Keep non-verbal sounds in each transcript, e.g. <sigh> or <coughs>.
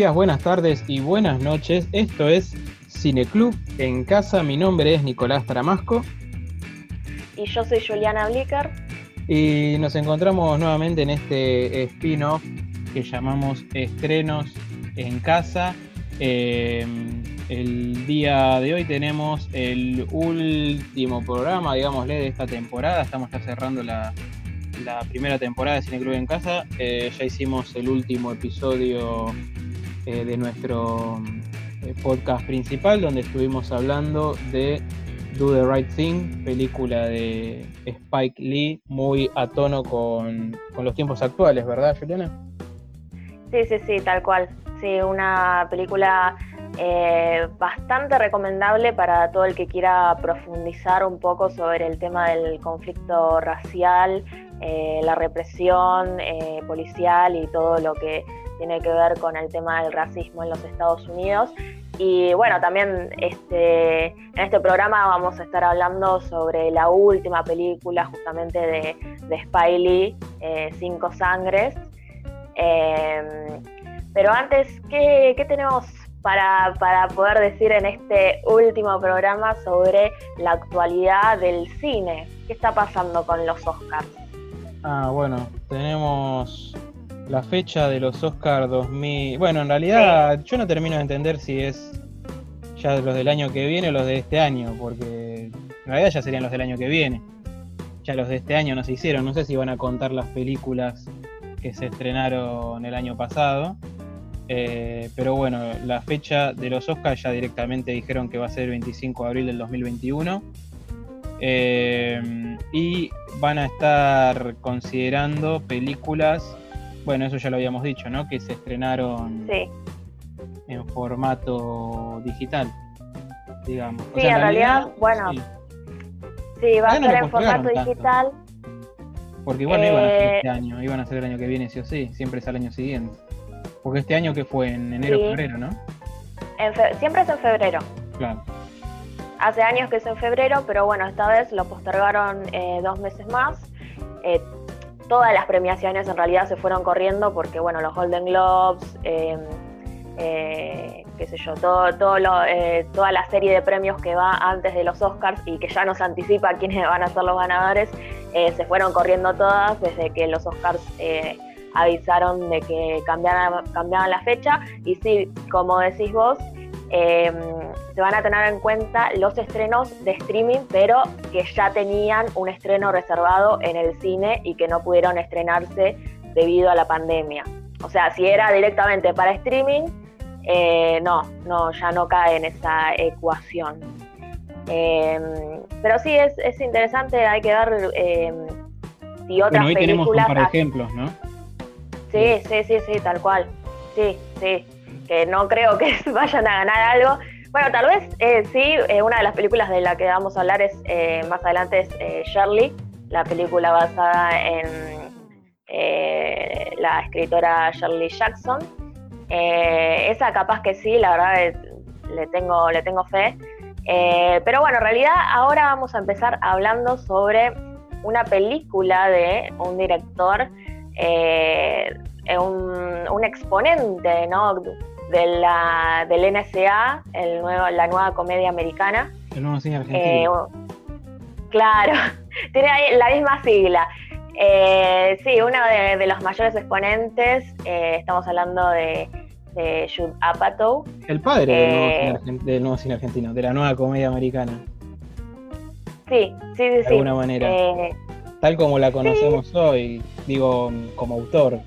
Días, buenas tardes y buenas noches. Esto es Cineclub en casa. Mi nombre es Nicolás Tramasco. Y yo soy Juliana Blicker. Y nos encontramos nuevamente en este spin-off que llamamos Estrenos en casa. Eh, el día de hoy tenemos el último programa, digámosle, de esta temporada. Estamos ya cerrando la, primera temporada de Cineclub en Casa. Eh, ya hicimos el último episodio eh, de nuestro podcast principal, donde estuvimos hablando de Do the Right Thing, película de Spike Lee, muy a tono con, con los tiempos actuales, ¿verdad, Juliana? Sí, sí, sí, tal cual. Sí, una película eh, bastante recomendable para todo el que quiera profundizar un poco sobre el tema del conflicto racial, eh, la represión eh, policial y todo lo que tiene que ver con el tema del racismo en los Estados Unidos. Y bueno, también este, en este programa vamos a estar hablando sobre la última película justamente de, de Spiley, Cinco Sangres, Em, pero antes, ¿qué, tenemos para, poder decir en este último programa sobre la actualidad del cine? ¿Qué está pasando con los Oscars? Ah, bueno, tenemos la fecha de los Oscars 2000. Bueno, en realidad yo no termino de entender si es ya los del año que viene o los de este año, porque en realidad ya serían los del año que viene. Ya los de este año no se hicieron, no sé si van a contar las películas que se estrenaron el año pasado. Eh, pero bueno, la fecha de los Oscars ya directamente dijeron que va a ser el 25 de abril del 2021. Eh, y van a estar considerando películas, bueno, eso ya lo habíamos dicho, ¿no? Que se estrenaron en formato digital, digamos. Sí, en, realidad, bueno, sí, va a ser en formato digital. Porque igual no iban a ser este eh, año, iban a ser el año que viene sí o sí, siempre es el año siguiente. Porque este año que fue en enero o febrero, ¿no? siempre es en febrero. Claro. Hace años que es en febrero, pero bueno, esta vez lo postergaron eh, dos meses más. Eh, todas las premiaciones en realidad se fueron corriendo porque, bueno, los Golden Globes, qué sé yo, todo, todo toda la serie de premios que va antes de los Oscars y que ya nos anticipa <laughs> quiénes van a ser los ganadores, eh, se fueron corriendo todas desde que los Oscars eh, avisaron de que cambiaban, cambiaban la fecha. Y sí, como decís vos, em, se van a tener en cuenta los estrenos de streaming, pero que ya tenían un estreno reservado en el cine y que no pudieron estrenarse debido a la pandemia. O sea, si era directamente para streaming, eh, no, no, ya no cae en esa ecuación. Em, pero sí, es, es, interesante, hay que ver eh, si otras bueno, hoy tenemos un par de ejemplos, ¿no? Sí, sí, sí, sí, tal cual. Sí, sí. Que no creo que <laughs> vayan a ganar algo. Bueno, tal vez eh, sí, eh, una de las películas de la que vamos a hablar es eh, más adelante es Shirley, la película basada en la escritora Shirley Jackson. esa capaz que sí, la verdad le tengo, le tengo fe. Pero bueno, en realidad ahora vamos a empezar hablando sobre una película de un director, eh, un, exponente ¿no? De la, del NSA, el nuevo, la nueva comedia americana. El nuevo cine argentino. Eh, claro, <laughs> tiene la misma sigla. sí, uno de, los mayores exponentes, estamos hablando de de Jude Apatow. El padre del, nuevo cine argentino, de la nueva comedia americana. Sí, sí, sí. De alguna manera. Eh, Tal como la conocemos hoy, digo, como autor.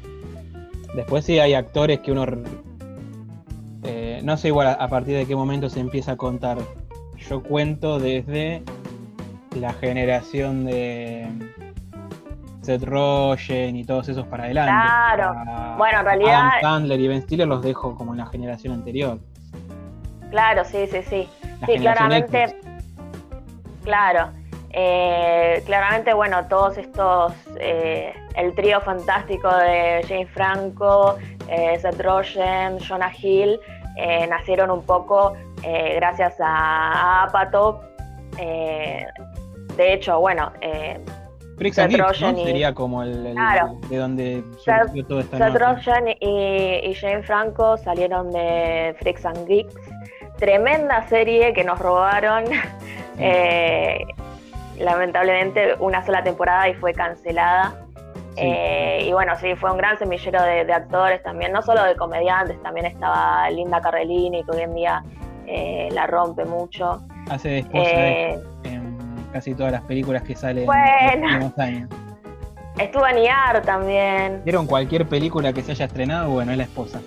Después sí hay actores que uno... No sé igual a partir de qué momento se empieza a contar. Yo cuento desde la generación de Seth Rogen y todos esos para adelante. Claro. bueno, en realidad. Adam Sandler y Ben Stiller los dejo como en la generación anterior. Claro, sí, sí, sí. sí, claramente. Claro. Eh, claramente, bueno, todos estos. Eh, el trío fantástico de James Franco, eh, Seth Rogen, Jonah Hill, nacieron un poco gracias a, Apatow. de hecho, bueno Freaks and Geeks, ¿no? Sería como el, el Claro. de donde surgió toda esta Seth nueva- Rogen y, y Jane Franco salieron de Freaks and Geeks. Tremenda serie que nos robaron. Eh, lamentablemente una sola temporada y fue cancelada. Sí. Eh, y bueno, sí, fue un gran semillero de, de actores también, no solo de comediantes, también estaba Linda Cardellini, que hoy en día eh, la rompe mucho. Hace de esposa de- Eh, en casi todas las películas que salen Bueno. en los últimos años. estuvo Niar también. ¿Vieron cualquier película que se haya estrenado? Bueno, es la esposa.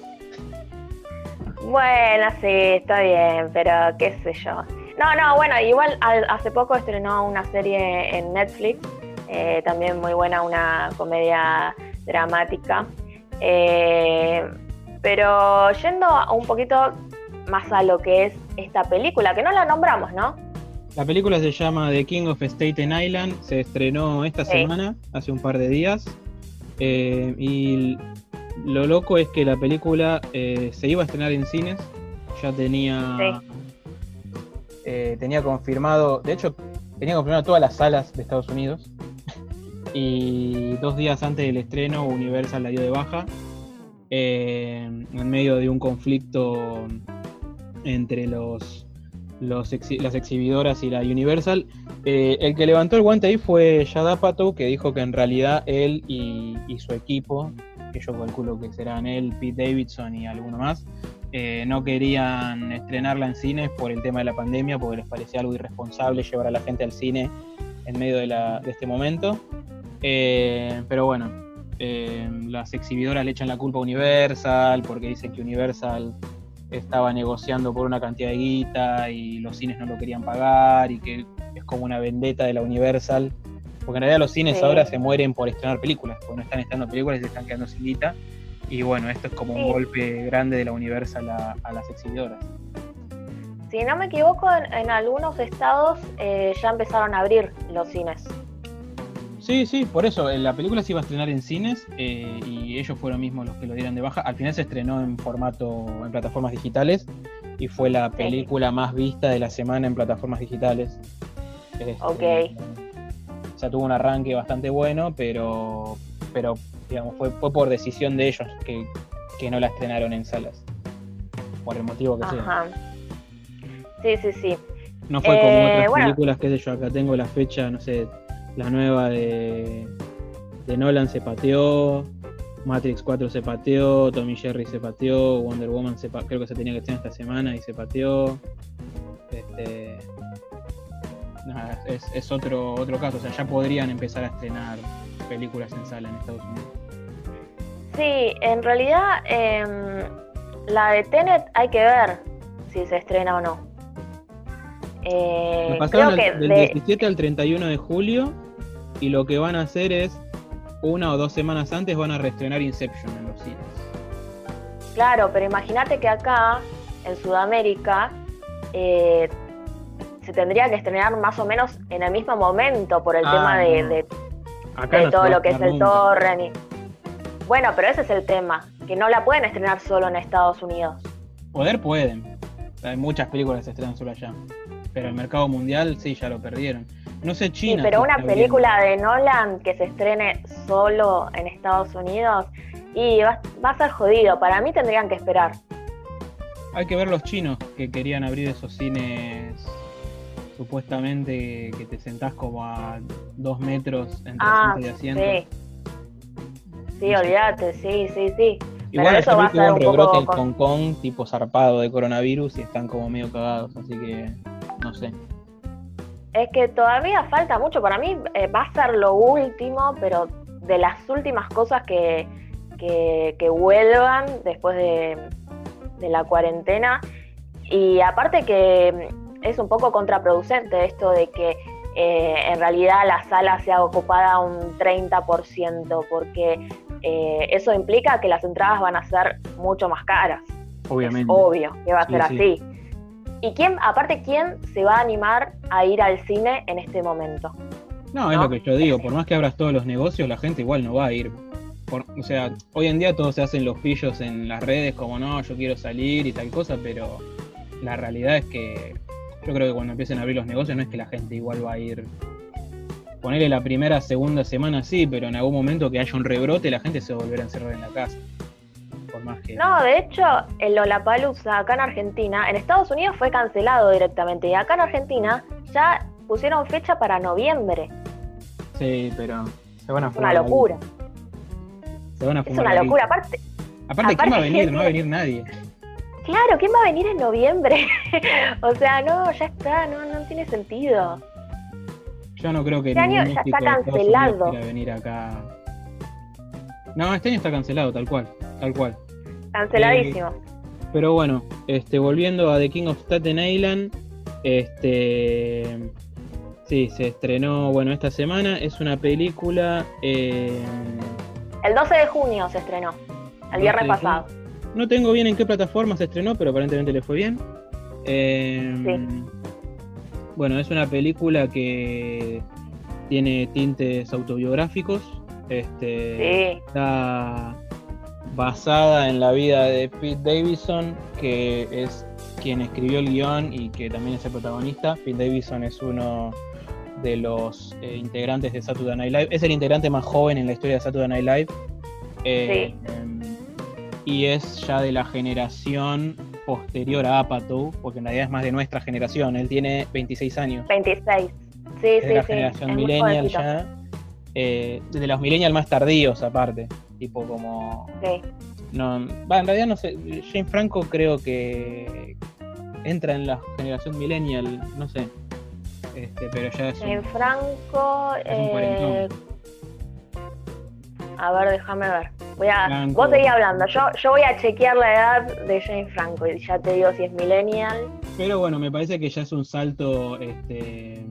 Bueno, sí, está bien, pero qué sé yo. No, no, bueno, igual al- hace poco estrenó una serie en Netflix, eh, también muy buena, una comedia dramática. Eh, pero yendo un poquito más a lo que es esta película, que no la nombramos, ¿no? La película se llama The King of Staten Island, se estrenó esta Sí. semana, hace un par de días. Eh, y lo loco es que la película eh, se iba a estrenar en cines, ya tenía, eh, tenía confirmado, de hecho, tenía confirmado todas las salas de Estados Unidos. Y dos días antes del estreno, Universal la dio de baja, eh, en medio de un conflicto entre los, las exhibidoras y la Universal. Eh, el que levantó el guante ahí fue Judd Apatow, que dijo que en realidad él y, y su equipo, que yo calculo que serán él, Pete Davidson y alguno más, eh, no querían estrenarla en cines por el tema de la pandemia, porque les parecía algo irresponsable llevar a la gente al cine en medio de, la- de este momento. Eh, pero bueno, eh, las exhibidoras le echan la culpa a Universal porque dicen que Universal estaba negociando por una cantidad de guita y los cines no lo querían pagar y que es como una vendetta de la Universal. Porque en realidad los cines Sí. ahora se mueren por estrenar películas, porque no están estrenando películas y se están quedando sin guita. Y bueno, esto es como un golpe grande de la Universal a, a las exhibidoras. Si no me equivoco, en, en algunos estados eh, ya empezaron a abrir los cines. Sí, sí, por eso, eh, la película se iba a estrenar en cines eh, y ellos fueron mismos los que lo dieron de baja. Al final se estrenó en formato, en plataformas digitales y fue la Sí. película más vista de la semana en plataformas digitales. Este, Ok. O sea, tuvo un arranque bastante bueno, pero, pero digamos, fue, fue por decisión de ellos que, que no la estrenaron en salas. Por el motivo que sea. Ajá. Sí, sí, sí. No fue como Eh, otras bueno. películas, qué sé yo, acá tengo la fecha, no sé, la nueva de, de Nolan se pateó, Matrix 4 se pateó, Tommy Jerry se pateó, Wonder Woman se creo que se tenía que estrenar esta semana y se pateó. Este, nada, es, es otro, otro caso, o sea, ya podrían empezar a estrenar películas en sala en Estados Unidos. Sí, en realidad em, la de Tenet hay que ver si se estrena o no. Eh, Lo pasaron creo que del de- 17 al 31 de julio y lo que van a hacer es una o dos semanas antes van a reestrenar Inception en los cines. Claro, pero imagínate que acá, en Sudamérica, eh, se tendría que estrenar más o menos en el mismo momento por el Ah, tema de, no. de- Acá de no se todo lo que es el torrent. y- Bueno, pero ese es el tema, que no la pueden estrenar solo en Estados Unidos. Poder pueden. Hay muchas películas que se estrenan solo allá. Pero el mercado mundial sí, ya lo perdieron. No sé Sí, China. pero si una película de Nolan que se estrene solo en Estados Unidos y va, va a ser jodido. Para mí tendrían que esperar. Hay que ver los chinos que querían abrir esos cines supuestamente que te sentás como a dos metros entre Ah, asiento y asiento. sí. Sí, olvídate, sí, sí, sí. Igual Pero eso va a ser un rebrote en con- Hong Kong tipo zarpado de coronavirus y están como medio cagados, así que no sé. Es que todavía falta mucho. Para mí eh, va a ser lo último, pero de las últimas cosas que, que, que vuelvan después de, de la cuarentena. Y aparte que mm, es un poco contraproducente esto de que eh, en realidad la sala sea ocupada un 30%, porque eh, eso implica que las entradas van a ser mucho más caras. Obviamente. Es obvio que va a Sí, ser sí. así. ¿Y quién, aparte, quién se va a animar a ir al cine en este momento? No, es ¿no? lo que yo digo, por más que abras todos los negocios, la gente igual no va a ir. Por- o sea, hoy en día todos se hacen los pillos en las redes como no, yo quiero salir y tal cosa, pero la realidad es que yo creo que cuando empiecen a abrir los negocios no es que la gente igual va a ir ponerle la primera, segunda semana sí, pero en algún momento que haya un rebrote, la gente se volverá a encerrar en la casa. Por más que. No, de hecho, el Lollapalooza acá en Argentina, en Estados Unidos fue cancelado directamente. Y acá en Argentina ya pusieron fecha para noviembre. Sí, pero se van a Es una locura. Se van a Es fumar una la locura. guita. Aparte, Aparte, ¿quién va a aparte, venir? No va a venir nadie. claro, ¿quién va a venir en noviembre? <laughs> o sea, no, ya está, no, no tiene sentido. Yo no creo que Este año ya está cancelado. Venir acá. No, este año está cancelado, tal cual, tal cual. Canceladísimo. Pero bueno, este, volviendo a The King of Staten Island, este, sí, se estrenó, bueno, esta semana. Es una película, eh, El 12 de junio se estrenó, el 12 viernes pasado. no tengo bien en qué plataforma se estrenó, pero aparentemente le fue bien. Eh, Sí. Bueno, es una película que tiene tintes autobiográficos. Este, Sí, está basada en la vida de Pete Davidson, que es quien escribió el guion y que también es el protagonista. Pete Davidson es uno de los eh, integrantes de Saturday Night Live. Es el integrante más joven en la historia de Saturday Night Live. Eh, em, y es ya de la generación posterior a Apatow, porque en realidad es más de nuestra generación. Él tiene 26 años. 26. Sí, Es sí, de la sí. generación es millennial ya. Eh, de los millennial más tardíos aparte. Tipo como Sí. no, va, en realidad no sé. Jane Franco creo que entra en la generación millennial, no sé. Este, pero ya es En Franco. Es un eh, a ver, déjame ver. Voy a, Franco. vos seguís hablando. Yo, yo voy a chequear la edad de Jane Franco y ya te digo si es millennial. Pero bueno, me parece que ya es un salto este,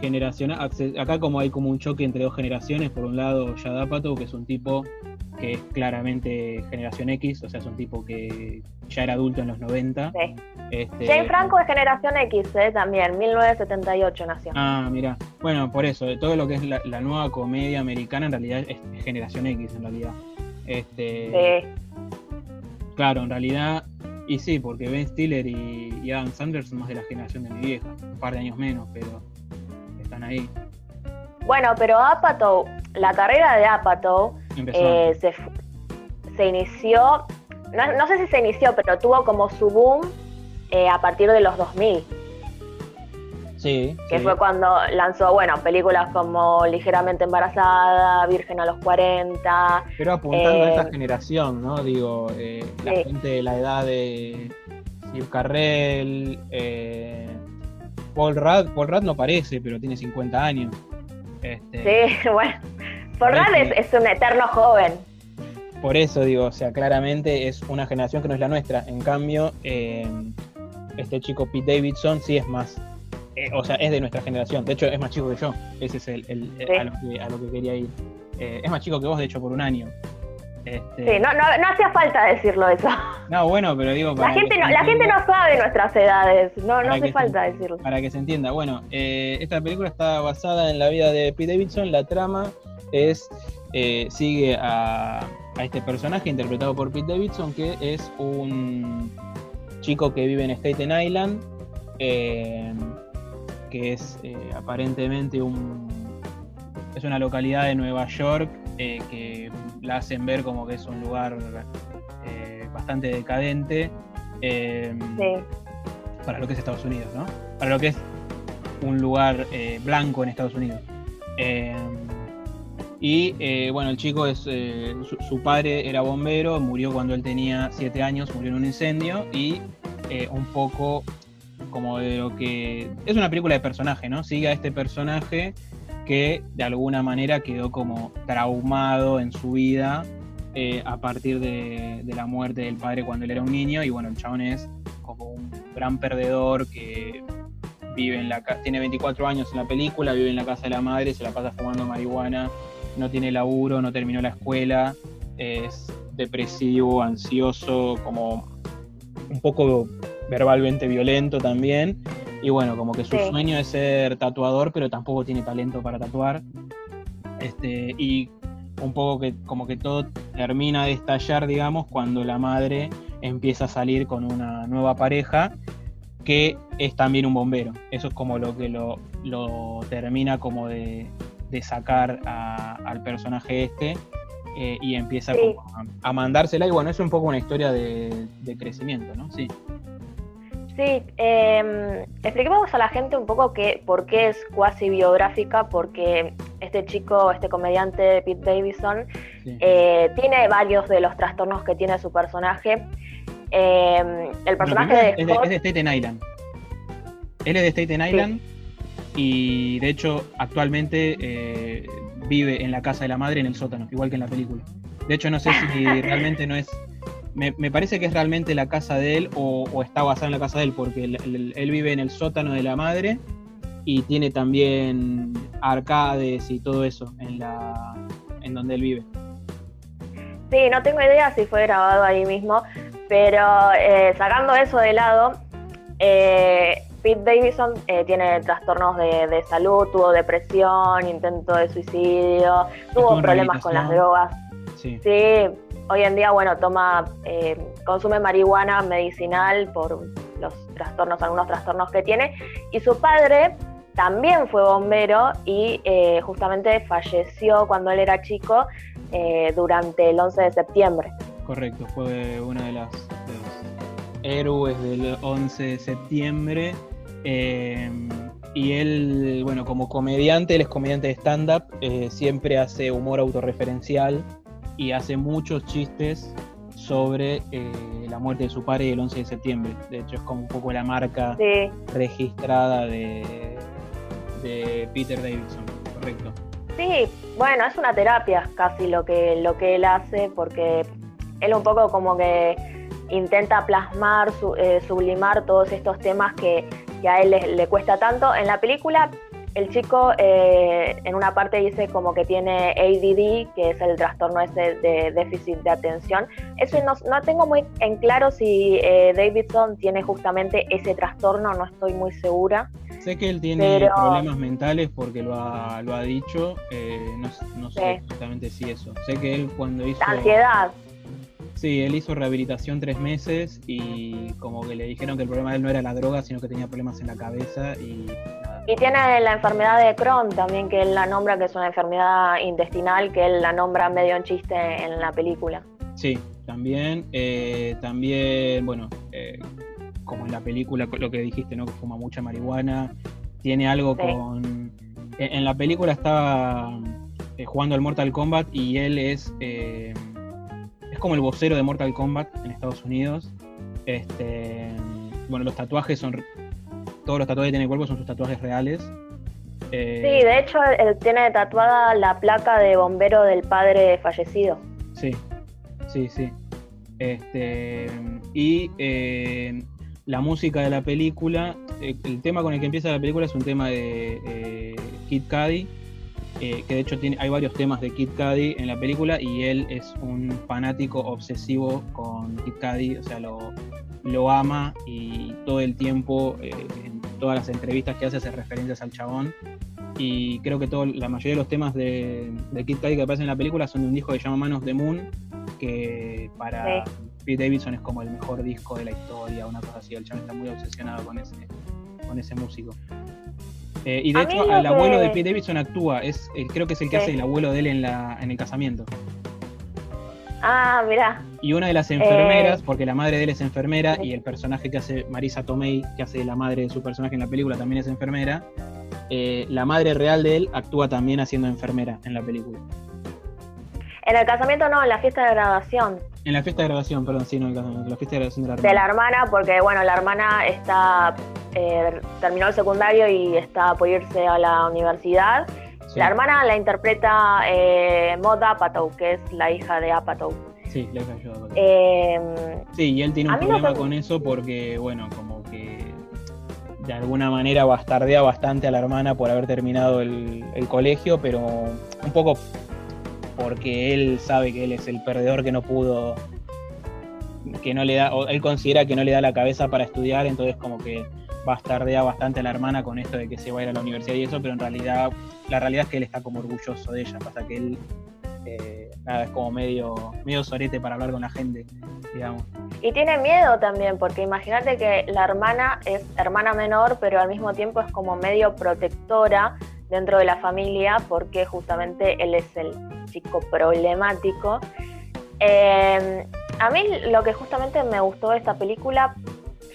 generacional. Acá como hay como un choque entre dos generaciones, por un lado Yad Apatow, que es un tipo que es claramente generación X, o sea, es un tipo que ya era adulto en los 90. Sí. Este, Jane Franco es generación X, eh, también. 1978 nació. Ah, mira. Bueno, por eso, de todo lo que es la, la nueva comedia americana en realidad es generación X en realidad. Este, Sí. Claro, en realidad, y sí, porque Ben Stiller y, y Adam Sandler son más de la generación de mi vieja, un par de años menos, pero están ahí. Bueno, pero Apatow, la carrera de Apatow eh, se, inició, no, no sé si se inició, pero tuvo como su boom eh, a partir de los 2000, sí, que sí. fue cuando lanzó, bueno, películas como Ligeramente Embarazada, Virgen a los 40, Pero apuntando a eh, esta generación, ¿no? Digo, eh, la Sí. gente de la edad de Steve Carrell, eh, Paul Rudd, Paul Rudd no parece, pero tiene 50 años. Este, sí, <laughs> bueno, Forrad es, Parece- es un eterno joven, Por eso digo, o sea, claramente es una generación que no es la nuestra. En cambio, eh, este chico Pete Davidson sí es más, eh, o sea, es de nuestra generación. De hecho, es más chico que yo. Ese es el, el- Sí. a, lo que, a lo que quería ir. Eh, es más chico que vos, de hecho, por un año. Este, sí, no, no, no hacía falta decirlo eso. no, bueno, pero digo La para que gente no, la gente no sabe nuestras edades, no, hace se- falta decirlo. Para que se entienda. Bueno, eh, esta película está basada en la vida de Pete Davidson. La trama es eh, sigue a, a este personaje interpretado por Pete Davidson, que es un chico que vive en Staten Island, eh, que es eh, aparentemente un es una localidad de Nueva York eh, que la hacen ver como que es un lugar eh, bastante decadente. eh, Sí, para lo que es Estados Unidos, ¿no? Para lo que es un lugar eh, blanco en Estados Unidos. Eh, y bueno, el chico es. su, su padre era bombero, murió cuando él tenía 7 años, murió en un incendio y un poco como de lo que. Es una película de personaje, ¿no? Sigue a este personaje que de alguna manera quedó como traumado en su vida eh, a partir de, de la muerte del padre cuando él era un niño. Y bueno, el chabón es como un gran perdedor que vive en la ca- tiene 24 años en la película, vive en la casa de la madre, se la pasa fumando marihuana, no tiene laburo, no terminó la escuela, es depresivo, ansioso, como un poco verbalmente violento también. Y bueno, como que su Sí. sueño es ser tatuador, pero tampoco tiene talento para tatuar. Este, y un poco que como que todo termina de estallar, digamos, cuando la madre empieza a salir con una nueva pareja que es también un bombero. Eso es como lo que lo, lo termina como de, de sacar al personaje este eh, y empieza a, mandársela. Y bueno, es un poco una historia de, crecimiento, ¿no? Sí. Sí, eh, expliquemos a la gente un poco que, por qué es cuasi biográfica, porque este chico, este comediante Pete Davidson, eh, tiene varios de los trastornos que tiene su personaje. Eh, el personaje de, es, de, es de Staten Island. Él es de Staten Island y de hecho actualmente eh, vive en la casa de la madre en el sótano, igual que en la película. De hecho no sé si <laughs> realmente no es... Me, parece que es realmente la casa de él o, está basada en la casa de él, porque él, vive en el sótano de la madre y tiene también arcades y todo eso en, la, en donde él vive. Sí, no tengo idea si fue grabado ahí mismo, pero eh, sacando eso de lado, eh, Pete Davidson eh, tiene trastornos de, salud, tuvo depresión, intento de suicidio, tuvo problemas con las drogas. Sí. Hoy en día, bueno, toma, eh, consume marihuana medicinal por los trastornos, algunos trastornos que tiene. Y su padre también fue bombero y eh, justamente falleció cuando él era chico durante el 11 de septiembre. Correcto, fue una de los héroes del 11 de septiembre Em, y él, bueno, como comediante, él es comediante de stand-up, eh, siempre hace humor autorreferencial y hace muchos chistes sobre eh, la muerte de su padre el 11 de septiembre. De hecho, es como un poco la marca registrada de, de Peter Davidson, correcto. Sí, bueno, es una terapia casi lo que, lo que él hace, porque él un poco como que intenta plasmar, eh, sublimar todos estos temas que que a él le, cuesta tanto. En la película, el chico eh, en una parte dice como que tiene ADD, que es el trastorno ese de déficit de atención. Eso no, no tengo muy en claro si eh, Davidson tiene justamente ese trastorno, no estoy muy segura. Sé que él tiene problemas mentales porque lo ha, lo ha dicho, eh, no, no, sé exactamente si eso. Sé que él cuando hizo... La ansiedad. Sí, él hizo rehabilitación tres meses y como que le dijeron que el problema de él no era la droga, sino que tenía problemas en la cabeza y Y tiene la enfermedad de Crohn también, que él la nombra que es una enfermedad intestinal, que él la nombra medio en chiste en la película. Sí, también, eh, también, bueno, eh, como en la película, lo que dijiste, ¿no? Que fuma mucha marihuana, tiene algo con... En, la película estaba eh, jugando al Mortal Kombat y él es como el vocero de Mortal Kombat en Estados Unidos. Este, bueno, los tatuajes son. Todos los tatuajes que tiene el cuerpo son sus tatuajes reales. Eh, sí, de hecho, él tiene tatuada la placa de bombero del padre fallecido. Sí, sí, sí. Este, y eh, la música de la película, eh, el tema con el que empieza la película es un tema de Kid Cudi eh, que de hecho tiene, hay varios temas de Kid Cudi en la película y él es un fanático obsesivo con Kid Cudi, o sea, lo, lo ama y todo el tiempo, eh, en todas las entrevistas que hace, hace referencias al chabón. Y creo que todo, la mayoría de los temas de, de Kid Cudi que aparecen en la película son de un disco que se llama Manos de Moon, que para Pete Davidson es como el mejor disco de la historia, una cosa así. El chabón está muy obsesionado con ese, con ese músico. Eh, y de hecho, el abuelo de Pete Davidson actúa, es, eh, creo que es el que hace el abuelo de él en, la, en el casamiento. Ah, mira. Y una de las enfermeras, eh, porque la madre de él es enfermera y el personaje que hace Marisa Tomei, que hace la madre de su personaje en la película, también es enfermera. la madre real de él actúa también haciendo enfermera en la película. En el casamiento no, en la fiesta de graduación. En la fiesta de graduación, perdón, sí, no, en la fiesta de graduación de la hermana. De la hermana, porque bueno, la hermana está eh, terminó el secundario y está por irse a la universidad. La hermana la interpreta eh, Maud Apatow, que es la hija de Apatow. Sí, la hija de Apatow. Eh, sí, y él tiene un problema con eso porque, bueno, como que de alguna manera bastardea bastante a la hermana por haber terminado el, el colegio, pero un poco porque él sabe que él es el perdedor que no pudo, que no le da, o él considera que no le da la cabeza para estudiar, entonces como que bastardea bastante a la hermana con esto de que se va a ir a la universidad y eso, pero en realidad, la realidad es que él está como orgulloso de ella, pasa que él, eh, es como medio, medio sorete para hablar con la gente, digamos. Y tiene miedo también, porque imagínate que la hermana es hermana menor, pero al mismo tiempo es como medio protectora dentro de la familia, porque justamente él es el chico problemático. Eh, a mí lo que justamente me gustó de esta película,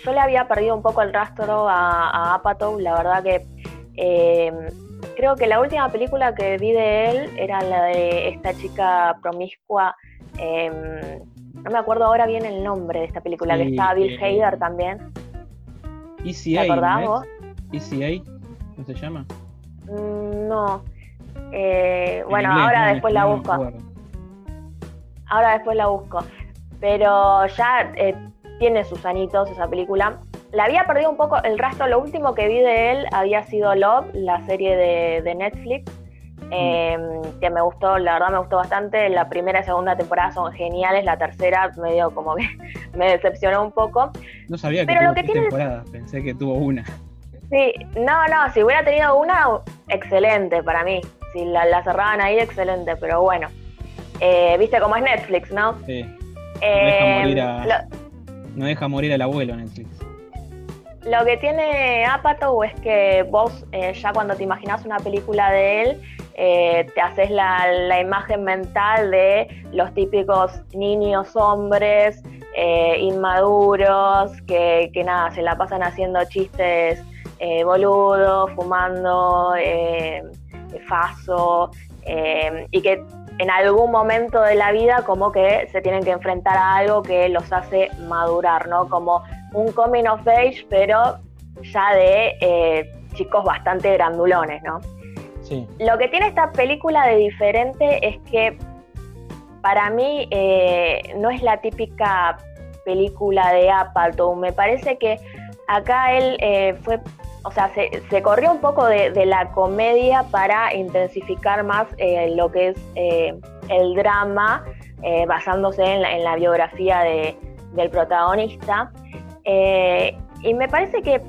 yo le había perdido un poco el rastro a, a Apatow, la verdad que eh, creo que la última película que vi de él era la de esta chica promiscua. Em, no me acuerdo ahora bien el nombre de esta película, que estaba Bill eh, Hader también. ECA, ¿Te acordás vos? ECA, ¿no se llama? Mm, no. Eh, bueno, ahora después la busco. Ahora después la busco. Pero ya tiene sus anitos esa película la había perdido un poco el rastro. Lo último que vi de él había sido Love, la serie de, Netflix, em, que me gustó, la verdad me gustó bastante. La primera y segunda temporada son geniales, la tercera medio como que <laughs> me decepcionó un poco. No sabía que Pero tuvo lo que tiene... pensé que tuvo una. Sí, no, no, si hubiera tenido una, excelente para mí. Si la, cerraban ahí, excelente, pero bueno. Eh, viste cómo es Netflix, ¿no? Sí. No deja, morir a, no deja morir al abuelo Netflix. Lo que tiene Apatow es que vos eh, ya cuando te imaginas una película de él, eh, te haces la, imagen mental de los típicos niños hombres eh, inmaduros que, nada, se la pasan haciendo chistes boludos, fumando, faso, y que en algún momento de la vida como que se tienen que enfrentar a algo que los hace madurar, ¿no? Como un coming of age, pero ya de eh, chicos bastante grandulones, ¿no? Sí. Lo que tiene esta película de diferente es que para mí eh, no es la típica película de Apatow. Me parece que acá él eh, fue, o sea, se, corrió un poco de, la comedia para intensificar más lo que es el drama, basándose en la, biografía del protagonista. Eh, y me parece que,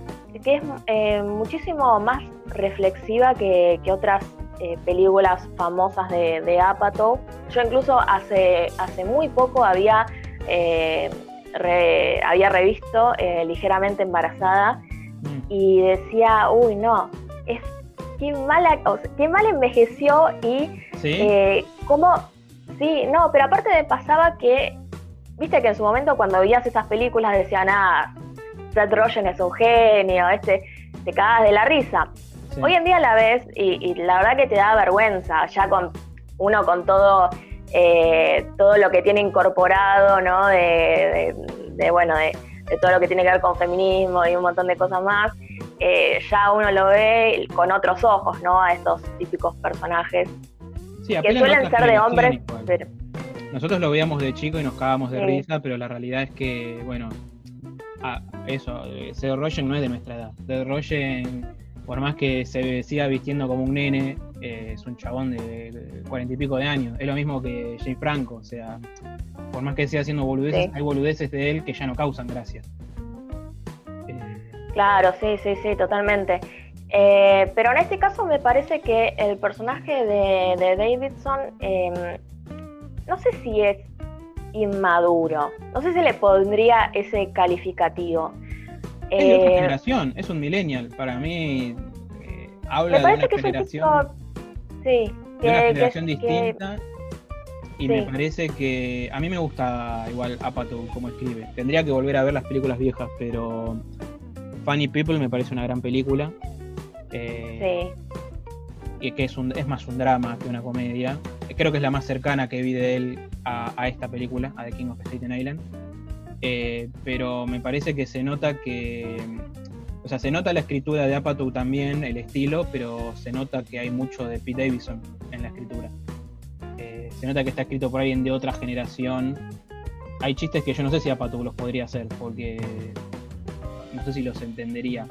es eh, muchísimo más reflexiva que, otras eh, películas famosas de, de, Apatow. Yo incluso hace, hace muy poco había, había revisto Ligeramente Embarazada mm. y decía, uy, no, es qué, mala, qué mal envejeció y cómo... Sí, no, pero aparte me pasaba que viste que en su momento cuando veías esas películas decían, ah, Seth Rogen es un genio, este, te cagas de la risa. Hoy en día la ves y, la verdad que te da vergüenza, ya con uno con todo, eh, todo lo que tiene incorporado, ¿no? De, bueno, de, todo lo que tiene que ver con feminismo y un montón de cosas más, eh, ya uno lo ve con otros ojos, ¿no? A estos típicos personajes que suelen ser de hombres, pero nosotros lo veíamos de chico y nos cagábamos de risa, pero la realidad es que, bueno, eso, Seth Rogen no es de nuestra edad. Seth Rogen, por más que se siga vistiendo como un nene, eh, es un chabón de cuarenta y pico de años. Es lo mismo que Jay Franco, o sea, por más que siga haciendo boludeces, hay boludeces de él que ya no causan gracia. Claro, sí, sí, sí, totalmente. Eh, pero en este caso me parece que el personaje de, Davidson em, no sé si es inmaduro, no sé si le pondría ese calificativo. Es de otra eh, generación, es un millennial, para mí eh, habla de una generación, sí, de una generación distinta. y me parece que a mí me gusta igual Apatow como escribe. Tendría que volver a ver las películas viejas, pero Funny People me parece una gran película. Eh, sí que, es, un, es más un drama que una comedia. Creo que es la más cercana que vi de él a, esta película, a The King of Staten Island. Eh, pero me parece que se nota que. O sea, se nota la escritura de Apatow también, el estilo, pero se nota que hay mucho de Pete Davidson en la escritura. Eh, se nota que está escrito por alguien de otra generación. Hay chistes que yo no sé si Apatow los podría hacer, porque no sé si los entendería.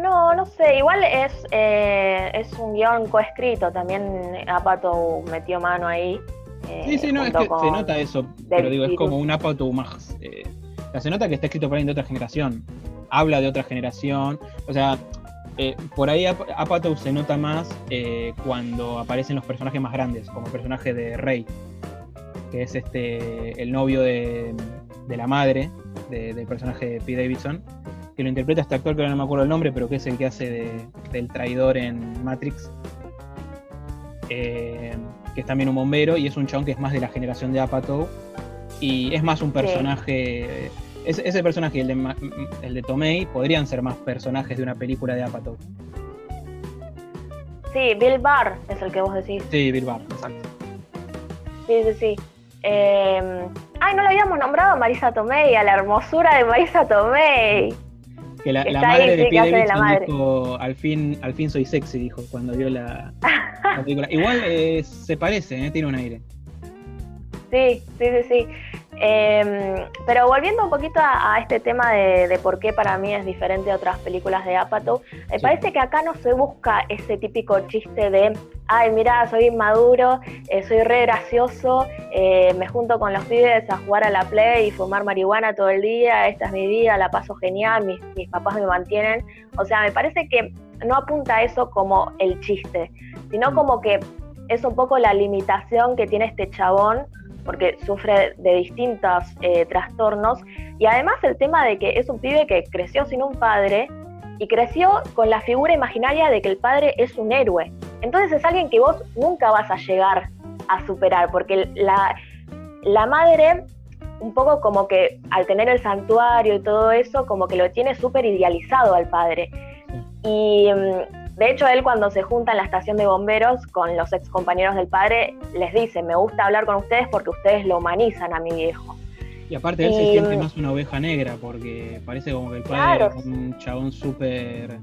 No, no sé, igual es, eh, es un guion coescrito, también Apato metió mano ahí. Eh, sí, sí, no, es que se nota eso, pero digo, es como un Apato más... Eh, se nota que está escrito por alguien de otra generación, habla de otra generación, o sea, por ahí Apatow se nota más cuando aparecen los personajes más grandes, como el personaje de Rey. que es este el novio de, la madre del personaje de Pete Davidson, que lo interpreta este actor que ahora no me acuerdo el nombre, pero que es el que hace del traidor en Matrix. Eh, que es también un bombero y es un chabón que es más de la generación de Apatow y es más un personaje. Ese, personaje y el de, el de Tomei podrían ser más personajes de una película de Apatow. Sí, Bill Barr es el que vos decís. Sí, Bill Barr, exacto. Sí, sí, sí. Em, ay, no lo habíamos nombrado a Marisa Tomei, a la hermosura de Marisa Tomei. Que la, madre de Pete dijo, al fin, al fin soy sexy, dijo, cuando vio la, película. <laughs> Igual eh, se parece, ¿eh? tiene un aire. Sí, sí, sí, sí. Em, pero volviendo un poquito a, este tema de, por qué para mí es diferente a otras películas de Apatow, me parece que acá no se busca ese típico chiste de, ay, mira, soy inmaduro, eh, soy re gracioso, eh, me junto con los pibes a jugar a la play y fumar marihuana todo el día, esta es mi vida, la paso genial, mis, mis papás me mantienen. O sea, me parece que no apunta a eso como el chiste, sino mm. como que es un poco la limitación que tiene este chabón porque sufre de distintos eh, trastornos. Y además el tema de que es un pibe que creció sin un padre y creció con la figura imaginaria de que el padre es un héroe. Entonces es alguien que vos nunca vas a llegar a superar, porque la, la madre, un poco como que al tener el santuario y todo eso, como que lo tiene súper idealizado al padre. Y mm, de hecho, él cuando se junta en la estación de bomberos con los ex compañeros del padre, les dice, me gusta hablar con ustedes porque ustedes lo humanizan a mi viejo. Y aparte él se siente más una oveja negra porque parece como que el padre era un chabón súper...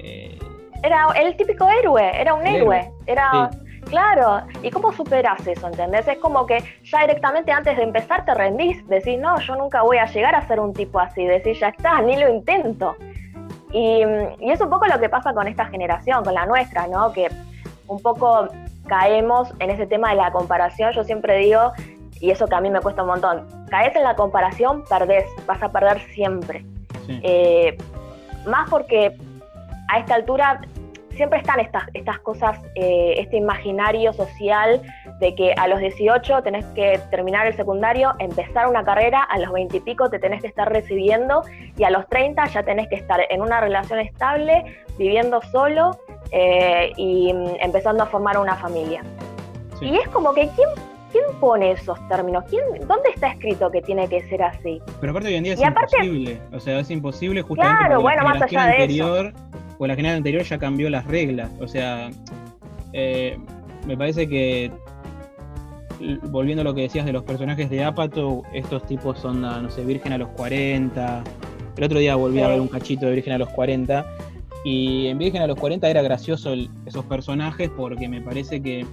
Eh, era el típico héroe, era un héroe, era... Claro, ¿y cómo superas eso? ¿Entendés? Es como que ya directamente antes de empezar te rendís, decís, no, yo nunca voy a llegar a ser un tipo así, decís, ya está, ni lo intento. Y, es un poco lo que pasa con esta generación, con la nuestra, ¿no? Que un poco caemos en ese tema de la comparación. Yo siempre digo, y eso que a mí me cuesta un montón, caes en la comparación, perdés, vas a perder siempre. Eh, más porque a esta altura siempre están estas, estas cosas, eh, este imaginario social de que a los 18 tenés que terminar el secundario, empezar una carrera, a los 20 y pico te tenés que estar recibiendo y a los 30 ya tenés que estar en una relación estable, viviendo solo eh, y mm, empezando a formar una familia. Y es como que, ¿quién, ¿quién pone esos términos? ¿Quién, ¿Dónde está escrito que tiene que ser así? Pero aparte hoy en día es imposible, o sea, es imposible justamente claro, bueno, más allá de anterior, pues la generación anterior ya cambió las reglas, o sea, eh, me parece que volviendo a lo que decías de los personajes de Apatow, estos tipos son, no sé, Virgen a los 40. El otro día volví a ver un cachito de Virgen a los 40. Y en Virgen a los 40 era gracioso esos personajes porque me parece que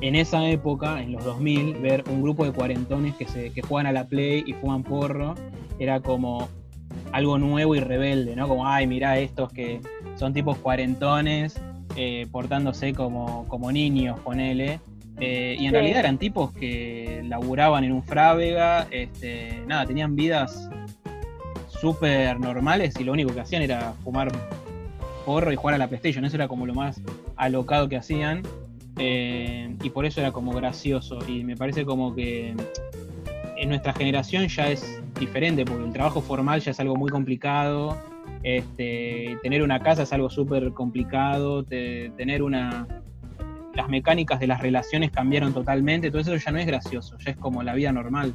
en esa época, en los 2000, ver un grupo de cuarentones que, se, que juegan a la play y fuman porro era como algo nuevo y rebelde, ¿no? Como, ay, mirá estos que son tipos cuarentones eh, portándose como, como niños, ponele. Eh, y en realidad eran tipos que laburaban en un frávega, este, nada, tenían vidas súper normales y lo único que hacían era fumar porro y jugar a la PlayStation. Eso era como lo más alocado que hacían. Eh, y por eso era como gracioso. Y me parece como que en nuestra generación ya es diferente, porque el trabajo formal ya es algo muy complicado. Este, tener una casa es algo súper complicado. tener una, las mecánicas de las relaciones cambiaron totalmente, todo eso ya no es gracioso, ya es como la vida normal.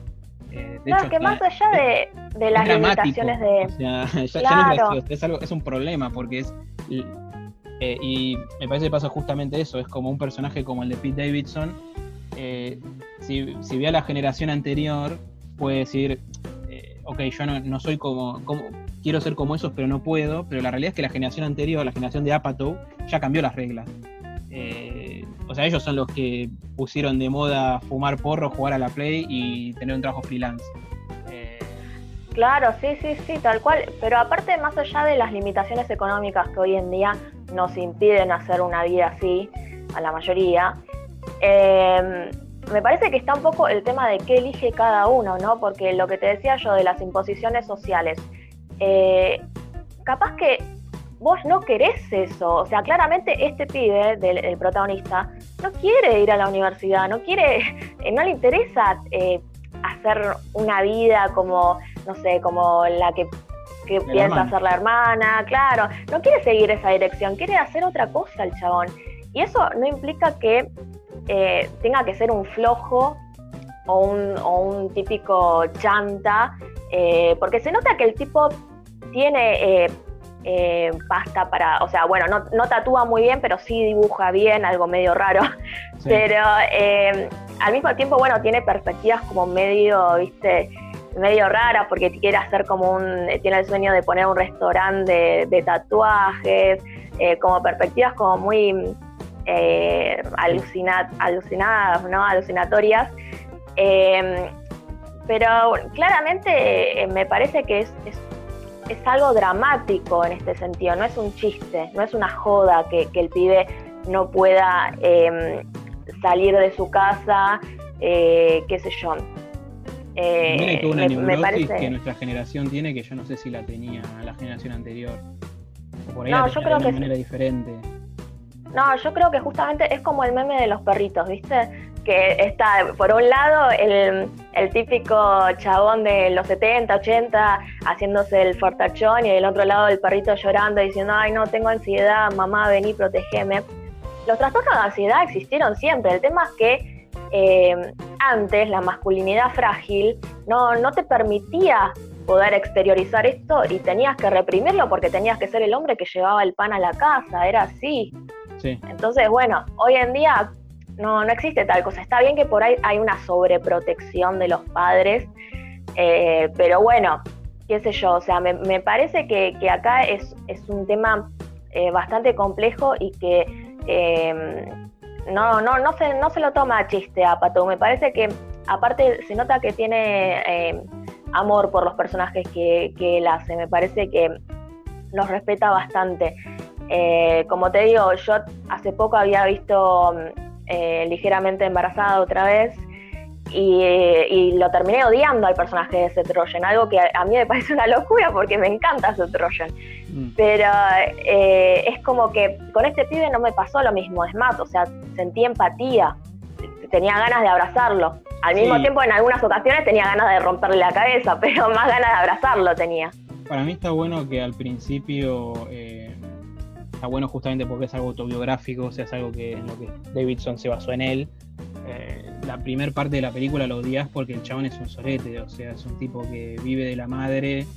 Eh, de que más allá de, las limitaciones de. O sea, <laughs> ya, no es gracioso, es, un problema, porque es. Eh, y me parece que pasa justamente eso, es como un personaje como el de Pete Davidson. Eh, si, si ve a la generación anterior, puede decir, ok, yo no, soy como, como, quiero ser como esos, pero no puedo, pero la realidad es que la generación anterior, la generación de Apatow, ya cambió las reglas. Eh, o sea, ellos son los que pusieron de moda fumar porro, jugar a la Play y tener un trabajo freelance. Eh, claro, sí, sí, sí, tal cual. Pero aparte, más allá de las limitaciones económicas que hoy en día nos impiden hacer una vida así, a la mayoría, em, me parece que está un poco el tema de qué elige cada uno, ¿no? Porque lo que te decía yo de las imposiciones sociales, eh, capaz que vos no querés eso. O sea, claramente este pibe, del, protagonista, no quiere ir a la universidad, no quiere, eh, no le interesa eh, hacer una vida como, no sé, como la que, piensa hacer la hermana, claro, no quiere seguir esa dirección, quiere hacer otra cosa el chabón. Y eso no implica que eh, tenga que ser un flojo o un, o un típico chanta, porque se nota que el tipo tiene eh, pasta para, o sea, bueno, no, tatúa muy bien, pero sí dibuja bien, algo medio raro. <laughs> Pero eh, al mismo tiempo, bueno, tiene perspectivas como medio, viste, medio raras, porque quiere hacer como un, tiene el sueño de poner un restaurante de, tatuajes, eh, como perspectivas como muy alucinadas, ¿no? Alucinatorias. pero claramente me parece que es es algo dramático en este sentido, no es un chiste, no es una joda que, el pibe no pueda em, salir de su casa, eh, qué sé yo. Eh, una me, parece... que nuestra generación tiene que yo no sé si la tenía la generación anterior. O por ahí no, yo creo de que manera diferente. No, yo creo que justamente es como el meme de los perritos, ¿viste? que está, por un lado, el, típico chabón de los 70, 80 haciéndose el fortachón y del otro lado el perrito llorando diciendo, ay, no, tengo ansiedad, mamá, vení, protégeme. Los trastornos de ansiedad existieron siempre. El tema es que eh, antes la masculinidad frágil no, no te permitía poder exteriorizar esto y tenías que reprimirlo porque tenías que ser el hombre que llevaba el pan a la casa, era así. Sí. Entonces, bueno, hoy en día no, no existe tal cosa. Está bien que por ahí hay una sobreprotección de los padres, eh, pero bueno, qué sé yo, o sea, me, parece que, acá es, un tema eh, bastante complejo y que em, no, no, no, se, no se lo toma a chiste a Pato. Me parece que aparte se nota que tiene em, amor por los personajes que, que, él hace. Me parece que los respeta bastante. Eh, como te digo, yo hace poco había visto eh, ligeramente embarazada otra vez. Y, lo terminé odiando al personaje de Seth Rogen, algo que a, mí me parece una locura porque me encanta Seth Rogen. Mm. Pero eh, es como que con este pibe no me pasó lo mismo, es más, o sea, sentí empatía, tenía ganas de abrazarlo. Al mismo tiempo, en algunas ocasiones tenía ganas de romperle la cabeza, <laughs> pero más ganas de abrazarlo tenía. Para mí está bueno que al principio eh, está bueno justamente porque es algo autobiográfico, o sea, es algo que en lo que Davidson se basó en él. Eh, la primera parte de la película lo odias porque el chabón es un solete, o sea, es un tipo que vive de la madre,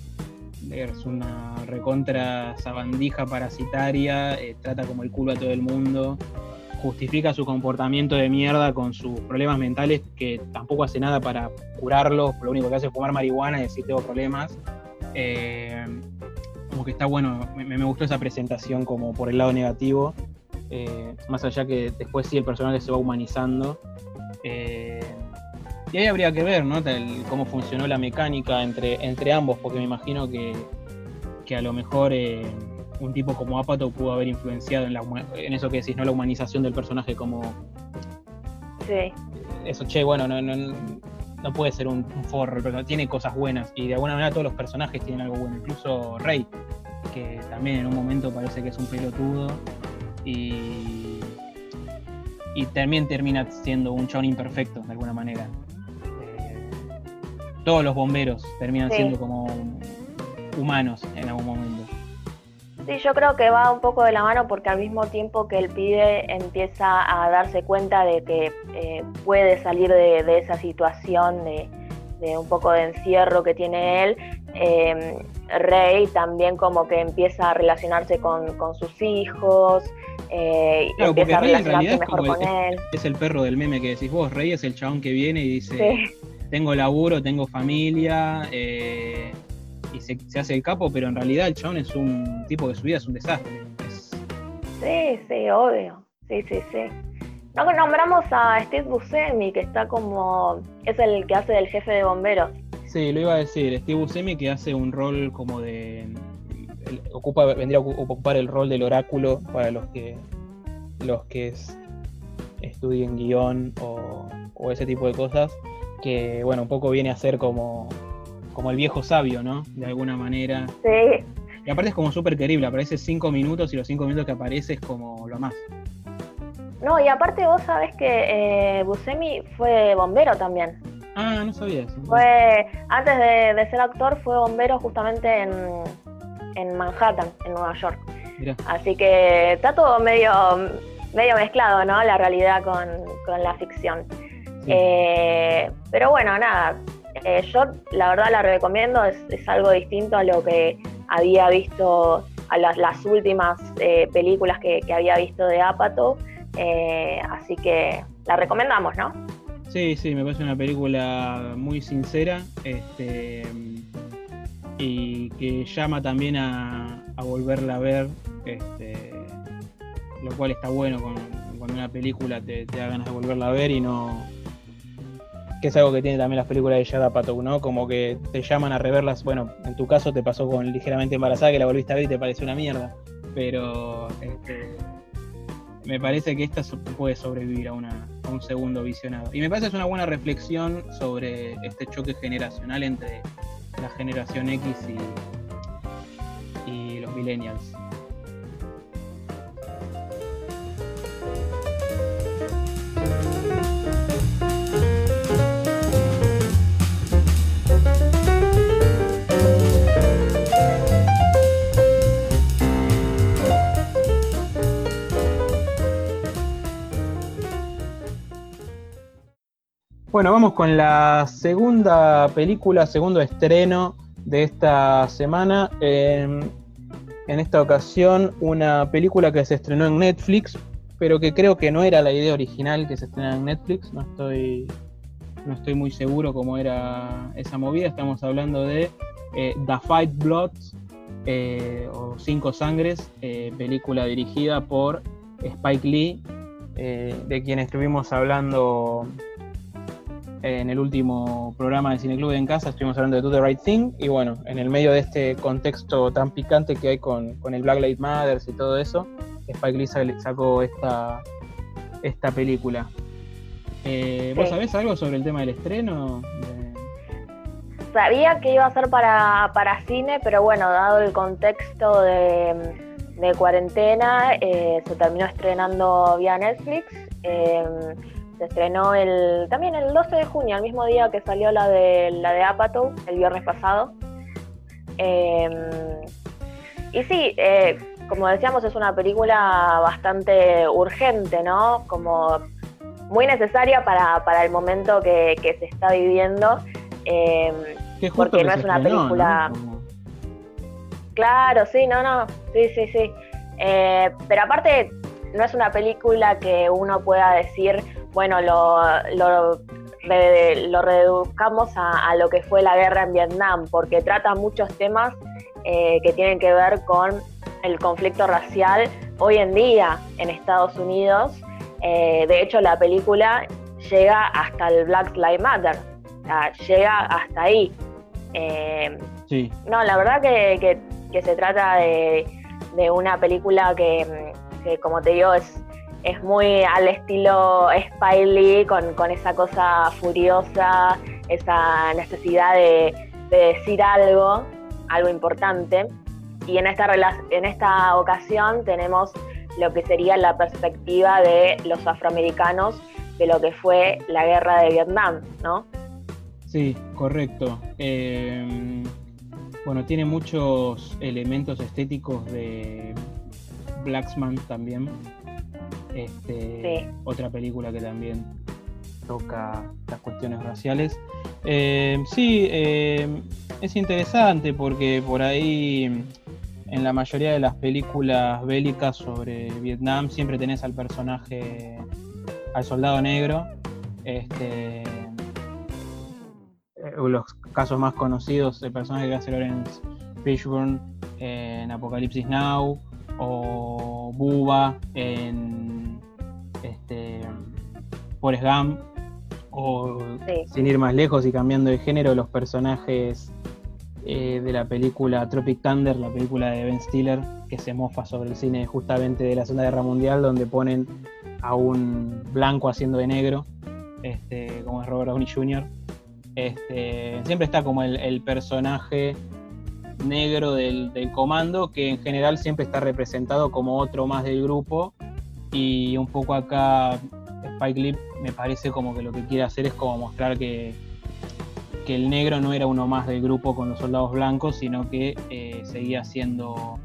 es una recontra sabandija parasitaria, eh, trata como el culo a todo el mundo, justifica su comportamiento de mierda con sus problemas mentales que tampoco hace nada para curarlos, lo único que hace es fumar marihuana y decir tengo problemas. Eh, como que está bueno, me, gustó esa presentación como por el lado negativo, eh, más allá que después sí el personaje se va humanizando. Eh, y ahí habría que ver, ¿no? cómo funcionó la mecánica entre, entre ambos, porque me imagino que, a lo mejor eh, un tipo como Apato pudo haber influenciado en, la, en eso que decís, ¿no? La humanización del personaje como... Sí. Eso, che, bueno, no, no, no puede ser un, forro, pero tiene cosas buenas y de alguna manera todos los personajes tienen algo bueno, incluso Rey, que también en un momento parece que es un pelotudo y, y también termina siendo un chon imperfecto de alguna manera. Eh, todos los bomberos terminan siendo como humanos en algún momento. Sí, yo creo que va un poco de la mano porque al mismo tiempo que el pibe empieza a darse cuenta de que eh, puede salir de, esa situación de, un poco de encierro que tiene él, em, Rey también como que empieza a relacionarse con, sus hijos, eh, empieza a relacionarse mejor con él. Es el perro del meme que decís vos, Rey es el chabón que viene y dice, tengo laburo, tengo familia, eh, y se, hace el capo, pero en realidad el chabón es un tipo de su vida es un desastre. Sí, sí, obvio. Sí, sí, sí. No, nombramos a Steve Buscemi, que está como. es el que hace del jefe de bomberos. Sí, lo iba a decir. Steve Buscemi que hace un rol como de. ocupa, vendría a ocupar el rol del oráculo para los que. los que estudien guion o, o ese tipo de cosas. Que bueno, un poco viene a ser como como el viejo sabio, ¿no? De alguna manera. Sí, Y aparte es como súper querible, aparece cinco minutos y los cinco minutos que aparece es como lo más. No, y aparte vos sabés que eh, Buscemi fue bombero también. Ah, no sabía eso. Fue, antes de, ser actor, fue bombero justamente en, en Manhattan, en Nueva York. Así que está todo medio, medio mezclado, ¿no? La realidad con, la ficción. Eh, pero bueno, nada, eh, yo la verdad la recomiendo, es, algo distinto a lo que había visto, a las, últimas eh, películas que, había visto de Apato, así que la recomendamos, ¿no? Sí, sí, me parece una película muy sincera este, y que llama también a, volverla a ver, este, lo cual está bueno cuando una película te, da ganas de volverla a ver y no, que es algo que tiene también las películas de Yada Pato, ¿no? Como que te llaman a reverlas. Bueno, en tu caso te pasó con Ligeramente Embarazada, que la volviste a ver y te pareció una mierda. Pero este, me parece que esta puede sobrevivir a, un segundo visionado. Y me parece que es una buena reflexión sobre este choque generacional entre la generación X y, y los millennials. Bueno, vamos con la segunda película, segundo estreno de esta semana. en esta ocasión, una película que se estrenó en Netflix, pero que creo que no era la idea original que se estrenara en Netflix. No estoy, no estoy muy seguro cómo era esa movida. Estamos hablando de eh, The Five Bloods eh, o Cinco Sangres, eh, película dirigida por Spike Lee, de quien estuvimos hablando en el último programa de Cineclub en Casa estuvimos hablando de Do the Right Thing y bueno, en el medio de este contexto tan picante que hay con, el Black Lives Matter y todo eso, Spike Lee sacó esta, esta película. Eh, ¿Vos sabés algo sobre el tema del estreno? Sabía que iba a ser para, cine, pero bueno, dado el contexto de, cuarentena, eh, se terminó estrenando vía Netflix. Eh, se estrenó el, también el 12 de junio, el mismo día que salió la de, la de Apatow, el viernes pasado. Em, y sí, eh, como decíamos, es una película bastante urgente, ¿no? Como muy necesaria para, el momento que, se está viviendo. Em, porque no es una película. Claro, sí, no, no. Sí, sí, sí. Eh, pero aparte, no es una película que uno pueda decir, bueno, lo, lo, reduzcamos a, lo que fue la guerra en Vietnam, porque trata muchos temas eh, que tienen que ver con el conflicto racial hoy en día en Estados Unidos. Eh, de hecho, la película llega hasta el Black Lives Matter, llega hasta ahí. Eh, sí. No, la verdad que, se trata de, una película que, que, como te digo, es es muy al estilo Spiley, con, con esa cosa furiosa, esa necesidad de, decir algo, algo importante. Y en esta, en esta ocasión tenemos lo que sería la perspectiva de los afroamericanos de lo que fue la guerra de Vietnam, ¿no? Sí, correcto. Em, bueno, tiene muchos elementos estéticos de Blacksman también, este, Otra película que también toca las cuestiones raciales. Eh, sí, eh, es interesante porque por ahí en la mayoría de las películas bélicas sobre Vietnam siempre tenés al personaje, al soldado negro. Este, eh, los casos más conocidos, el personaje que hace Lawrence Fishburne en Apocalipsis Now o Buba en este, Forrest Gump, o sin ir más lejos y cambiando de género, los personajes eh, de la película Tropic Thunder, la película de Ben Stiller, que se mofa sobre el cine justamente de la Segunda Guerra Mundial, donde ponen a un blanco haciendo de negro, este, como es Robert Downey Jr. Este, siempre está como el, personaje negro del, comando, que en general siempre está representado como otro más del grupo. Y un poco acá Spike Lee me parece como que lo que quiere hacer es como mostrar que, que el negro no era uno más del grupo con los soldados blancos, sino que eh, seguía siendo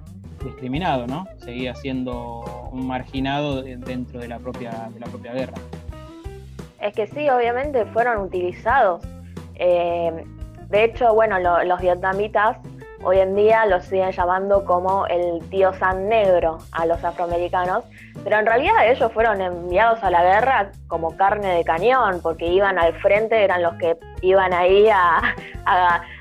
discriminado, ¿no? Seguía siendo un marginado dentro de la propia, de la propia guerra. Es que sí, obviamente fueron utilizados. Eh, de hecho, bueno, los vietnamitas hoy en día los siguen llamando como el tío San Negro a los afroamericanos, pero en realidad ellos fueron enviados a la guerra como carne de cañón, porque iban al frente, eran los que iban ahí a,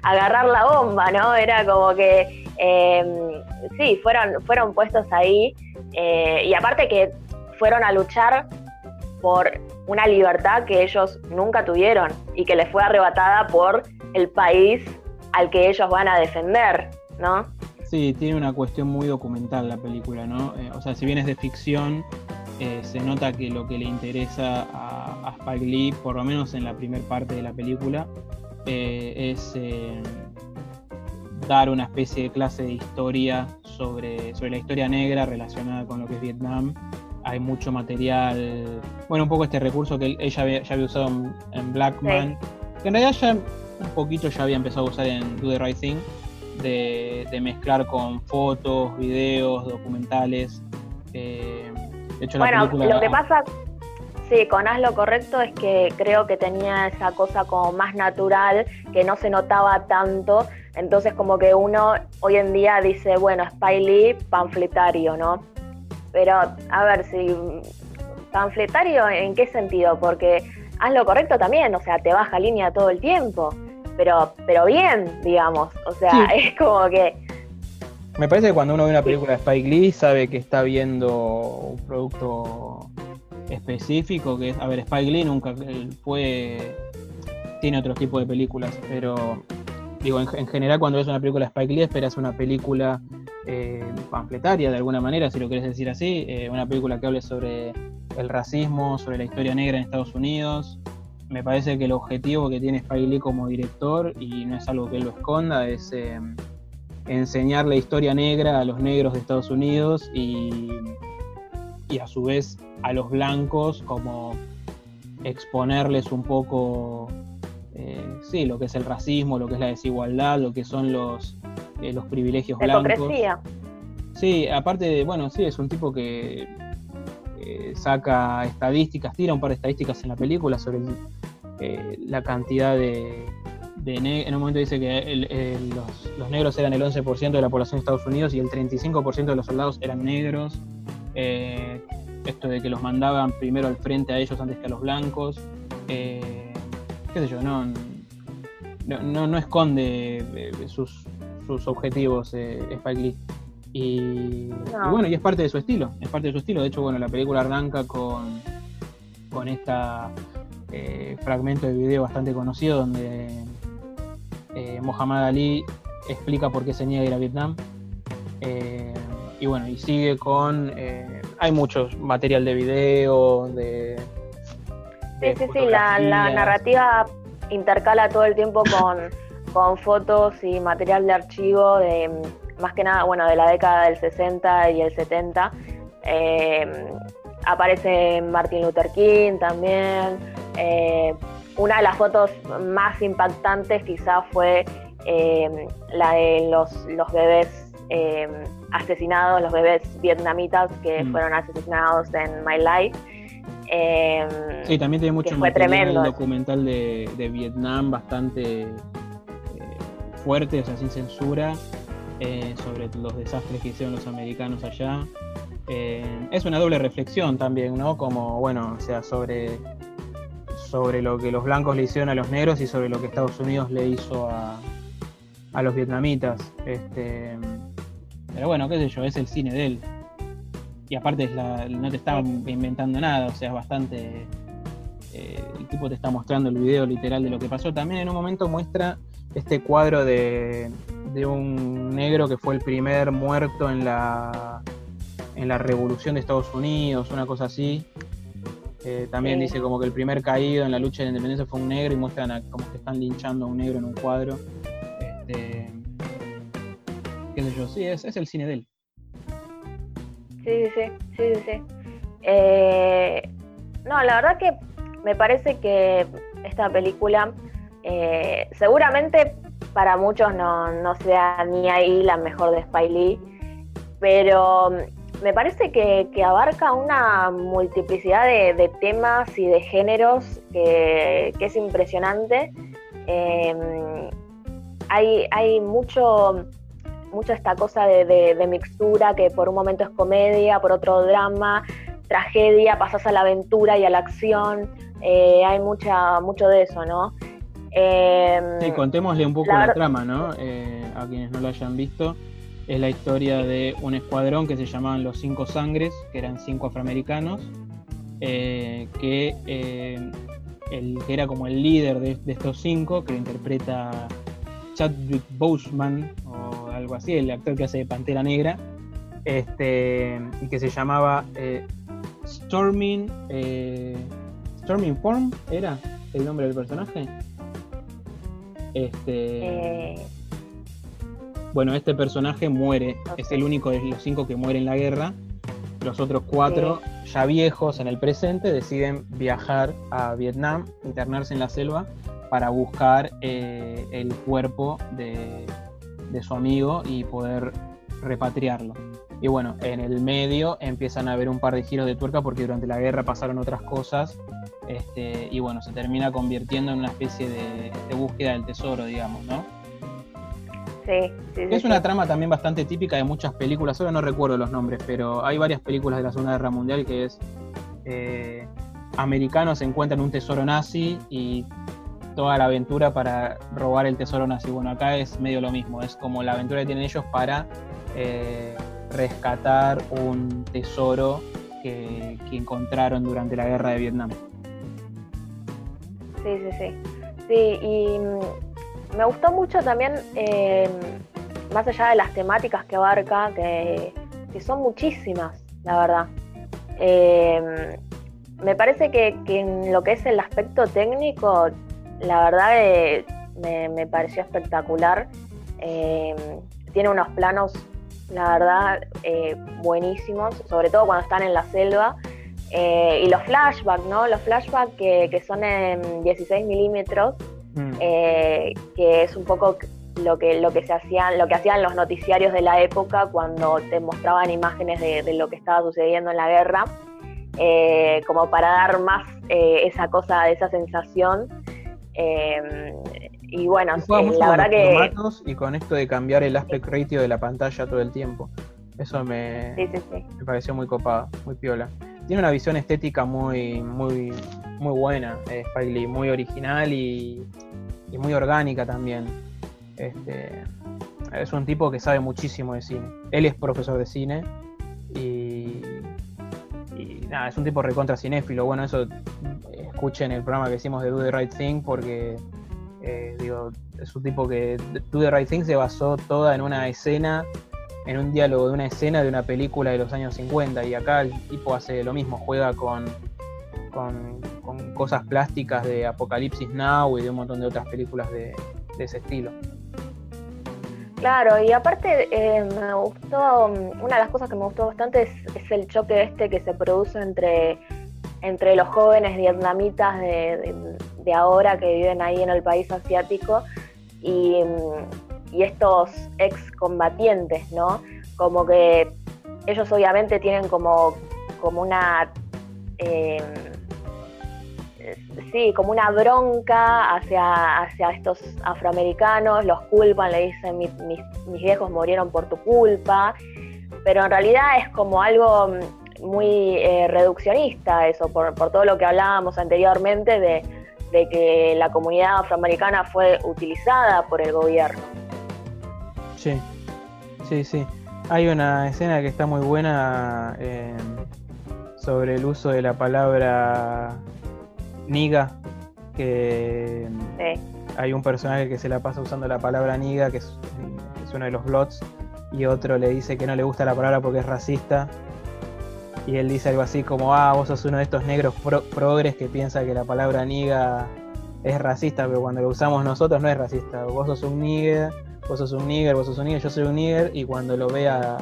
agarrar la bomba, ¿no? Era como que, eh, sí, fueron, fueron puestos ahí, eh, y aparte que fueron a luchar por una libertad que ellos nunca tuvieron y que les fue arrebatada por el país al que ellos van a defender, ¿no? Sí, tiene una cuestión muy documental la película, ¿no? Eh, o sea, si bien es de ficción, eh, se nota que lo que le interesa a, a, Spike Lee, por lo menos en la primera parte de la película, eh, es dar una especie de clase de historia sobre, sobre la historia negra relacionada con lo que es Vietnam hay mucho material. Bueno, un poco este recurso que ella había, ya había usado en, Blackman, que en realidad ya un poquito ya había empezado a usar en Do the Right Thing, de, mezclar con fotos, videos, documentales. Eh, de hecho, bueno, lo que pasa, sí, con Haz lo correcto es que creo que tenía esa cosa como más natural, que no se notaba tanto. Entonces, como que uno hoy en día dice, bueno, Spy Lee, panfletario, ¿no? Pero, a ver, si panfletario, ¿en qué sentido? Porque haz lo correcto también, o sea, te baja línea todo el tiempo, pero, pero bien, digamos, o sea, <laughs> es como que... Me parece que cuando uno ve una película de Spike Lee sabe que está viendo un producto específico, que es, a ver, Spike Lee nunca fue, tiene otro tipo de películas, pero digo, en, general cuando ves una película de Spike Lee esperas una película eh, panfletaria de alguna manera, si lo quieres decir así, eh, una película que hable sobre el racismo, sobre la historia negra en Estados Unidos. Me parece que el objetivo que tiene Spike Lee como director, y no es algo que él lo esconda, es eh, enseñar la historia negra a los negros de Estados Unidos y, y a su vez a los blancos como exponerles un poco eh, sí, lo que es el racismo, lo que es la desigualdad, lo que son los, eh, los privilegios blancos. Hipocresía. Sí, aparte de, bueno, sí, es un tipo que eh, saca estadísticas, tira un par de estadísticas en la película sobre la cantidad de, en un momento dice que los, negros eran el 11% de la población de Estados Unidos y el 35% de los soldados eran negros. esto de que los mandaban primero al frente a ellos antes que a los blancos qué sé yo, no, no, no esconde eh, sus, sus objetivos eh, Spike Lee. Y, bueno, y es parte de su estilo, es parte de su estilo. De hecho, bueno, la película arranca con, con este fragmento de video bastante conocido donde eh, Muhammad Ali explica por qué se niega a ir a Vietnam. y bueno, y sigue con... hay mucho material de video, de Sí, sí, sí, la, narrativa intercala todo el tiempo con, fotos y material de archivo de más que nada, bueno, de la década del 60 y el 70. Eh, aparece Martin Luther King también. Eh, una de las fotos más impactantes quizás fue eh, la de los, los bebés asesinados, los bebés vietnamitas que mm. fueron asesinados en My Life. Sí, también tiene mucho material documental de, Vietnam bastante fuerte, o sea, sin censura, eh, sobre los desastres que hicieron los americanos allá. Eh, es una doble reflexión también, ¿no? Como, bueno, o sea, sobre, sobre lo que los blancos le hicieron a los negros y sobre lo que Estados Unidos le hizo a, a los vietnamitas. Este, pero bueno, qué sé yo, es el cine de él y aparte no te está inventando nada, o sea, es bastante... Eh, el tipo te está mostrando el video literal de lo que pasó. También en un momento muestra este cuadro de, un negro que fue el primer muerto en la, en la revolución de Estados Unidos, una cosa así. Eh, también dice como que el primer caído en la lucha de la independencia fue un negro y muestran como que están linchando a un negro en un cuadro. Este, qué sé yo. Sí, es, es el cine de él. Sí, sí, sí, sí, sí. Eh, no, la verdad que me parece que esta película eh, seguramente para muchos no, sea ni ahí la mejor de Spy Lee, pero me parece que, abarca una multiplicidad de, temas y de géneros que, es impresionante. Em, hay, hay mucho, esta cosa de, mixtura que por un momento es comedia, por otro drama, tragedia, pasas a la aventura y a la acción. Eh, hay mucha, mucho de eso, ¿no? Eh, sí, contémosle un poco la, trama, ¿no? Eh, a quienes no lo hayan visto. Es la historia de un escuadrón que se llamaban los Cinco Sangres, que eran cinco afroamericanos, eh, que el que era como el líder de, estos cinco, que lo interpreta Chadwick Boseman o algo así, el actor que hace de Pantera Negra, este, y que se llamaba Storming, Storming Form, ¿era el nombre del personaje? Este. Eh. Bueno, este personaje muere, es el único de los cinco que muere en la guerra. Los otros cuatro, ya viejos en el presente, deciden viajar a Vietnam, internarse en la selva para buscar eh, el cuerpo de, su amigo y poder repatriarlo. Y bueno, en el medio empiezan a haber un par de giros de tuerca porque durante la guerra pasaron otras cosas este, y bueno, se termina convirtiendo en una especie de, búsqueda del tesoro, digamos, ¿no? Sí, sí, Es una trama también bastante típica de muchas películas, solo no recuerdo los nombres, pero hay varias películas de la Segunda Guerra Mundial que es eh, americanos encuentran un tesoro nazi y toda la aventura para robar el tesoro nazi. Bueno, acá es medio lo mismo, es como la aventura que tienen ellos para eh, rescatar un tesoro que encontraron durante la guerra de Vietnam. Sí, sí, sí. Sí, y mm, me gustó mucho también, em, más allá de las temáticas que abarca, que, son muchísimas, la verdad. Em, me parece que, en lo que es el aspecto técnico, la verdad eh, me, pareció espectacular. Tiene unos planos, la verdad, eh, buenísimos, sobre todo cuando están en la selva. Eh, y los flashbacks, ¿no? Los flashbacks que, son en 16 milímetros, mm. eh, que es un poco lo que, lo que se hacían, lo que hacían los noticiarios de la época cuando te mostraban imágenes de, lo que estaba sucediendo en la guerra, eh, como para dar más esa cosa, esa sensación. y bueno, la verdad que. Y con esto de cambiar el aspect ratio de la pantalla todo el tiempo. Eso me, me pareció muy copado, muy piola tiene una visión estética muy, muy, muy buena, eh, muy original y, muy orgánica también. Este, es un tipo que sabe muchísimo de cine. Él es profesor de cine y, nada, es un tipo recontra cinéfilo. Bueno, eso escuchen el programa que hicimos de Do the Right Thing porque eh, digo, es un tipo que Do the Right Thing se basó toda en una escena en un diálogo de una escena de una película de los años 50 y acá el tipo hace lo mismo, juega con, con, cosas plásticas de Apocalipsis Now y de un montón de otras películas de, ese estilo. Claro, y aparte eh, me gustó, una de las cosas que me gustó bastante es, el choque este que se produce entre, entre los jóvenes vietnamitas de, de, ahora que viven ahí en el país asiático y, y estos excombatientes, ¿no? Como que ellos obviamente tienen como, como una... Em, sí, como una bronca hacia, hacia estos afroamericanos, los culpan, le dicen mis, viejos murieron por tu culpa, pero en realidad es como algo muy eh, reduccionista eso, por, por, todo lo que hablábamos anteriormente de, de que la comunidad afroamericana fue utilizada por el gobierno. Sí, sí, sí. Hay una escena que está muy buena eh, sobre el uso de la palabra niga, que hay un personaje que se la pasa usando la palabra niga, que es, uno de los blots, y otro le dice que no le gusta la palabra porque es racista. Y él dice algo así como, ah, vos sos uno de estos negros progres que piensa que la palabra niga es racista, pero cuando lo usamos nosotros no es racista. Vos sos un nigga vos sos un nigger, vos sos un nigger, yo soy un nigger, y cuando lo ve al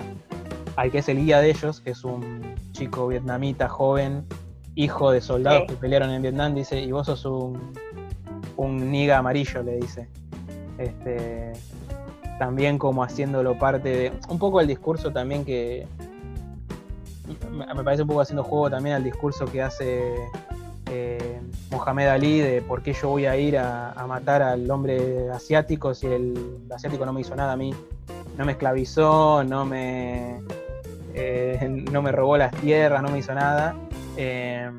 que es el guía de ellos, que es un chico vietnamita joven, hijo de soldados que pelearon en Vietnam, dice, y vos sos un, un niga amarillo, le dice. Este, también como haciéndolo parte de. Un poco el discurso también que. Me parece un poco haciendo juego también al discurso que hace eh, Mohamed Ali de por qué yo voy a ir a, matar al hombre asiático si el asiático no me hizo nada a mí. No me esclavizó, no me. Eh, <laughs> no me robó las tierras, no me hizo nada. Eh,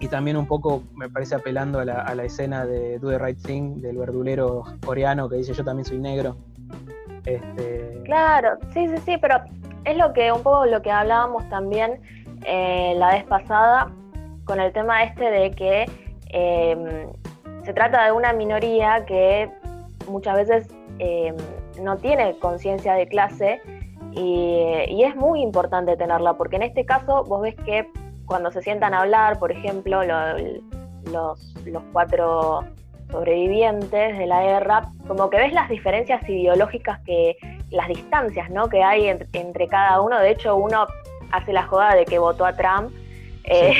y también un poco me parece apelando a la, escena de Do the Right Thing del verdulero coreano que dice yo también soy negro. Este... Claro, sí, sí, sí, pero es lo que un poco lo que hablábamos también eh, la vez pasada con el tema este de que em, se trata de una minoría que muchas veces em, no tiene conciencia de clase y, es muy importante tenerla, porque en este caso vos ves que cuando se sientan a hablar, por ejemplo, los, cuatro sobrevivientes de la guerra, como que ves las diferencias ideológicas que, las distancias ¿no? que hay entre, cada uno. De hecho, uno hace la joda de que votó a Trump. Eh,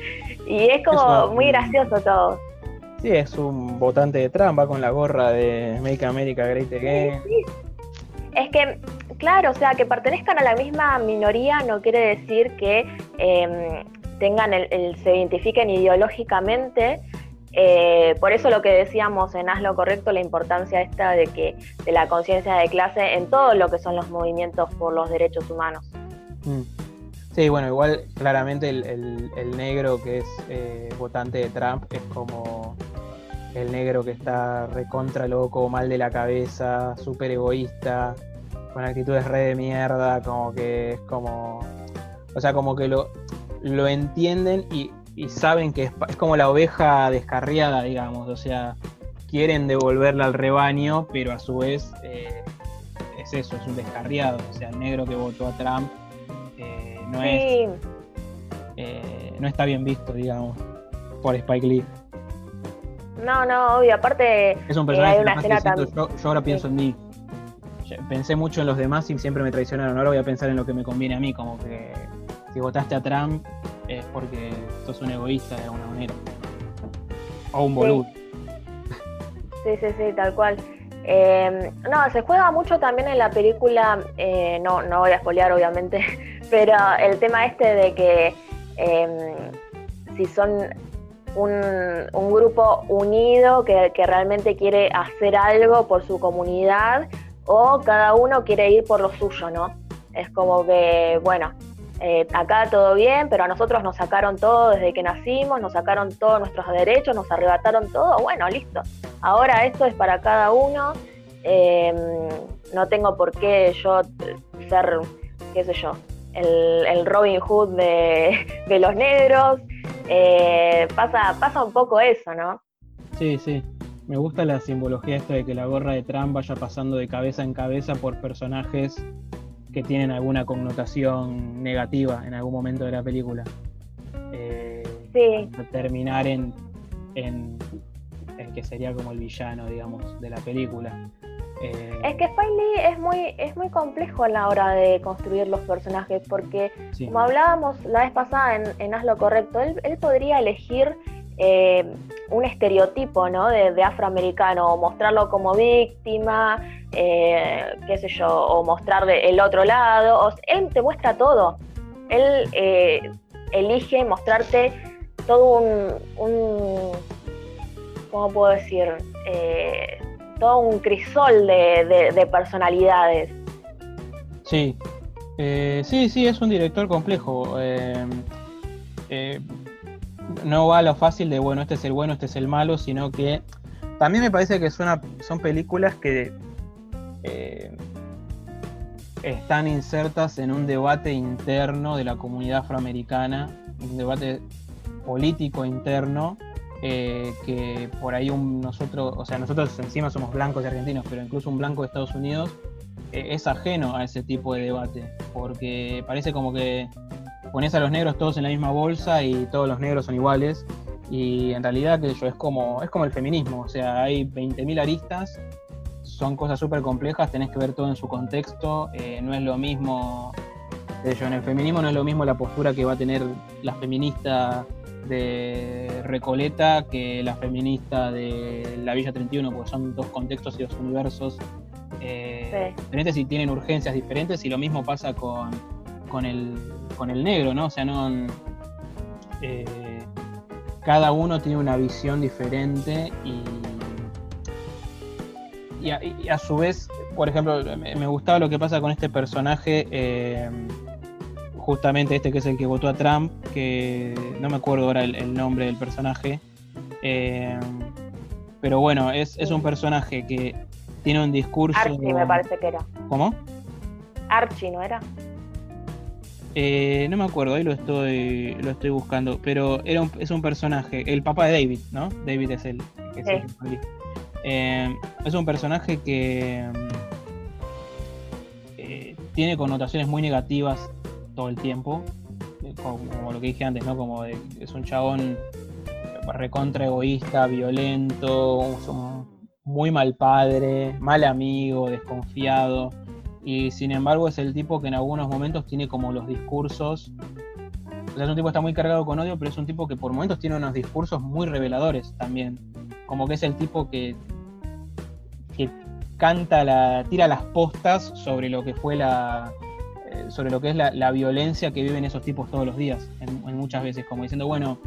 <laughs> y es como muy gracioso todo. Sí, es un votante de Trump, va con la gorra de Make America Great Again. Es que Claro, o sea, que pertenezcan a la misma minoría no quiere decir que em, tengan el, se identifiquen ideológicamente. Eh, por eso lo que decíamos en Haz lo Correcto, la importancia esta de que de la conciencia de clase en todo lo que son los movimientos por los derechos humanos. Mm. Sí, bueno, igual claramente el, negro que es eh, votante de Trump es como el negro que está recontra loco, mal de la cabeza, súper egoísta, con actitudes re de mierda, como que es como. O sea, como que lo, lo entienden y, saben que es, como la oveja descarriada, digamos. O sea, quieren devolverla al rebaño, pero a su vez eh, es eso, es un descarriado. O sea, el negro que votó a Trump eh, no es. Eh, no está bien visto, digamos, por Spike Lee. No, no, obvio, aparte. Es un personaje que yo, yo, ahora pienso en mí pensé mucho en los demás y siempre me traicionaron. Ahora voy a pensar en lo que me conviene a mí, como que si votaste a Trump es porque sos un egoísta de alguna manera. O un boludo. Sí, sí, sí, tal cual. Em, no, se juega mucho también en la película, eh, no, no voy a espolear obviamente, pero el tema este de que em, si son un, grupo unido que, realmente quiere hacer algo por su comunidad o cada uno quiere ir por lo suyo, ¿no? Es como que, bueno, eh, acá todo bien, pero a nosotros nos sacaron todo desde que nacimos, nos sacaron todos nuestros derechos, nos arrebataron todo, bueno, listo. Ahora esto es para cada uno, em, no tengo por qué yo ser, qué sé yo, el, Robin Hood de, los negros. Eh, pasa, pasa un poco eso, ¿no? Sí, sí. Me gusta la simbología esta de que la gorra de Trump vaya pasando de cabeza en cabeza por personajes que tienen alguna connotación negativa en algún momento de la película. Eh, sí. Terminar en, en el que sería como el villano, digamos, de la película. Eh, es que Spike es muy, es muy complejo a la hora de construir los personajes, porque como hablábamos la vez pasada en, en Haz lo Correcto, él, él podría elegir eh, un estereotipo ¿no? de, afroamericano, o mostrarlo como víctima, eh, qué sé yo, o mostrarle el otro lado. él te muestra todo. Él eh, elige mostrarte todo un, ¿cómo puedo decir? Todo un crisol de, personalidades. Sí, sí, sí, es un director complejo no va a lo fácil de, bueno, este es el bueno, este es el malo, sino que también me parece que son, son películas que eh, están insertas en un debate interno de la comunidad afroamericana, un debate político interno, eh, que por ahí un, nosotros, o sea, nosotros encima somos blancos y argentinos, pero incluso un blanco de Estados Unidos eh, es ajeno a ese tipo de debate, porque parece como que pones a los negros todos en la misma bolsa y todos los negros son iguales. Y en realidad, que yo, es como, es como el feminismo, o sea, hay 20.000 aristas son cosas súper complejas, tenés que ver todo en su contexto, eh, no es lo mismo, en el feminismo no es lo mismo la postura que va a tener la feminista de Recoleta que la feminista de la Villa 31, porque son dos contextos y dos universos eh, diferentes y tienen urgencias diferentes, y lo mismo pasa con, con, el, con el negro, ¿no? O sea, no. Eh, cada uno tiene una visión diferente y, y, a, su vez, por ejemplo, me, gustaba lo que pasa con este personaje. Eh, justamente este que es el que votó a Trump, que no me acuerdo ahora el, nombre del personaje, eh, pero bueno, es, un personaje que tiene un discurso... Archie me parece que era. ¿Cómo? Archie, ¿no era? Eh, no me acuerdo, ahí lo estoy, lo estoy buscando, pero era es un personaje, el papá de David, ¿no? David es el, es, eh, es un personaje que tiene connotaciones muy negativas todo el tiempo, eh, como, lo que dije antes, ¿no? Como es un chabón recontra egoísta, violento, muy mal padre, mal amigo, desconfiado. Y sin embargo es el tipo que en algunos momentos tiene como los discursos. O sea, es un tipo que está muy cargado con odio, pero es un tipo que por momentos tiene unos discursos muy reveladores también. Como que es el tipo que, que canta la. tira las postas sobre lo que fue la, sobre lo que es la, violencia que viven esos tipos todos los días, en, muchas veces, como diciendo, bueno,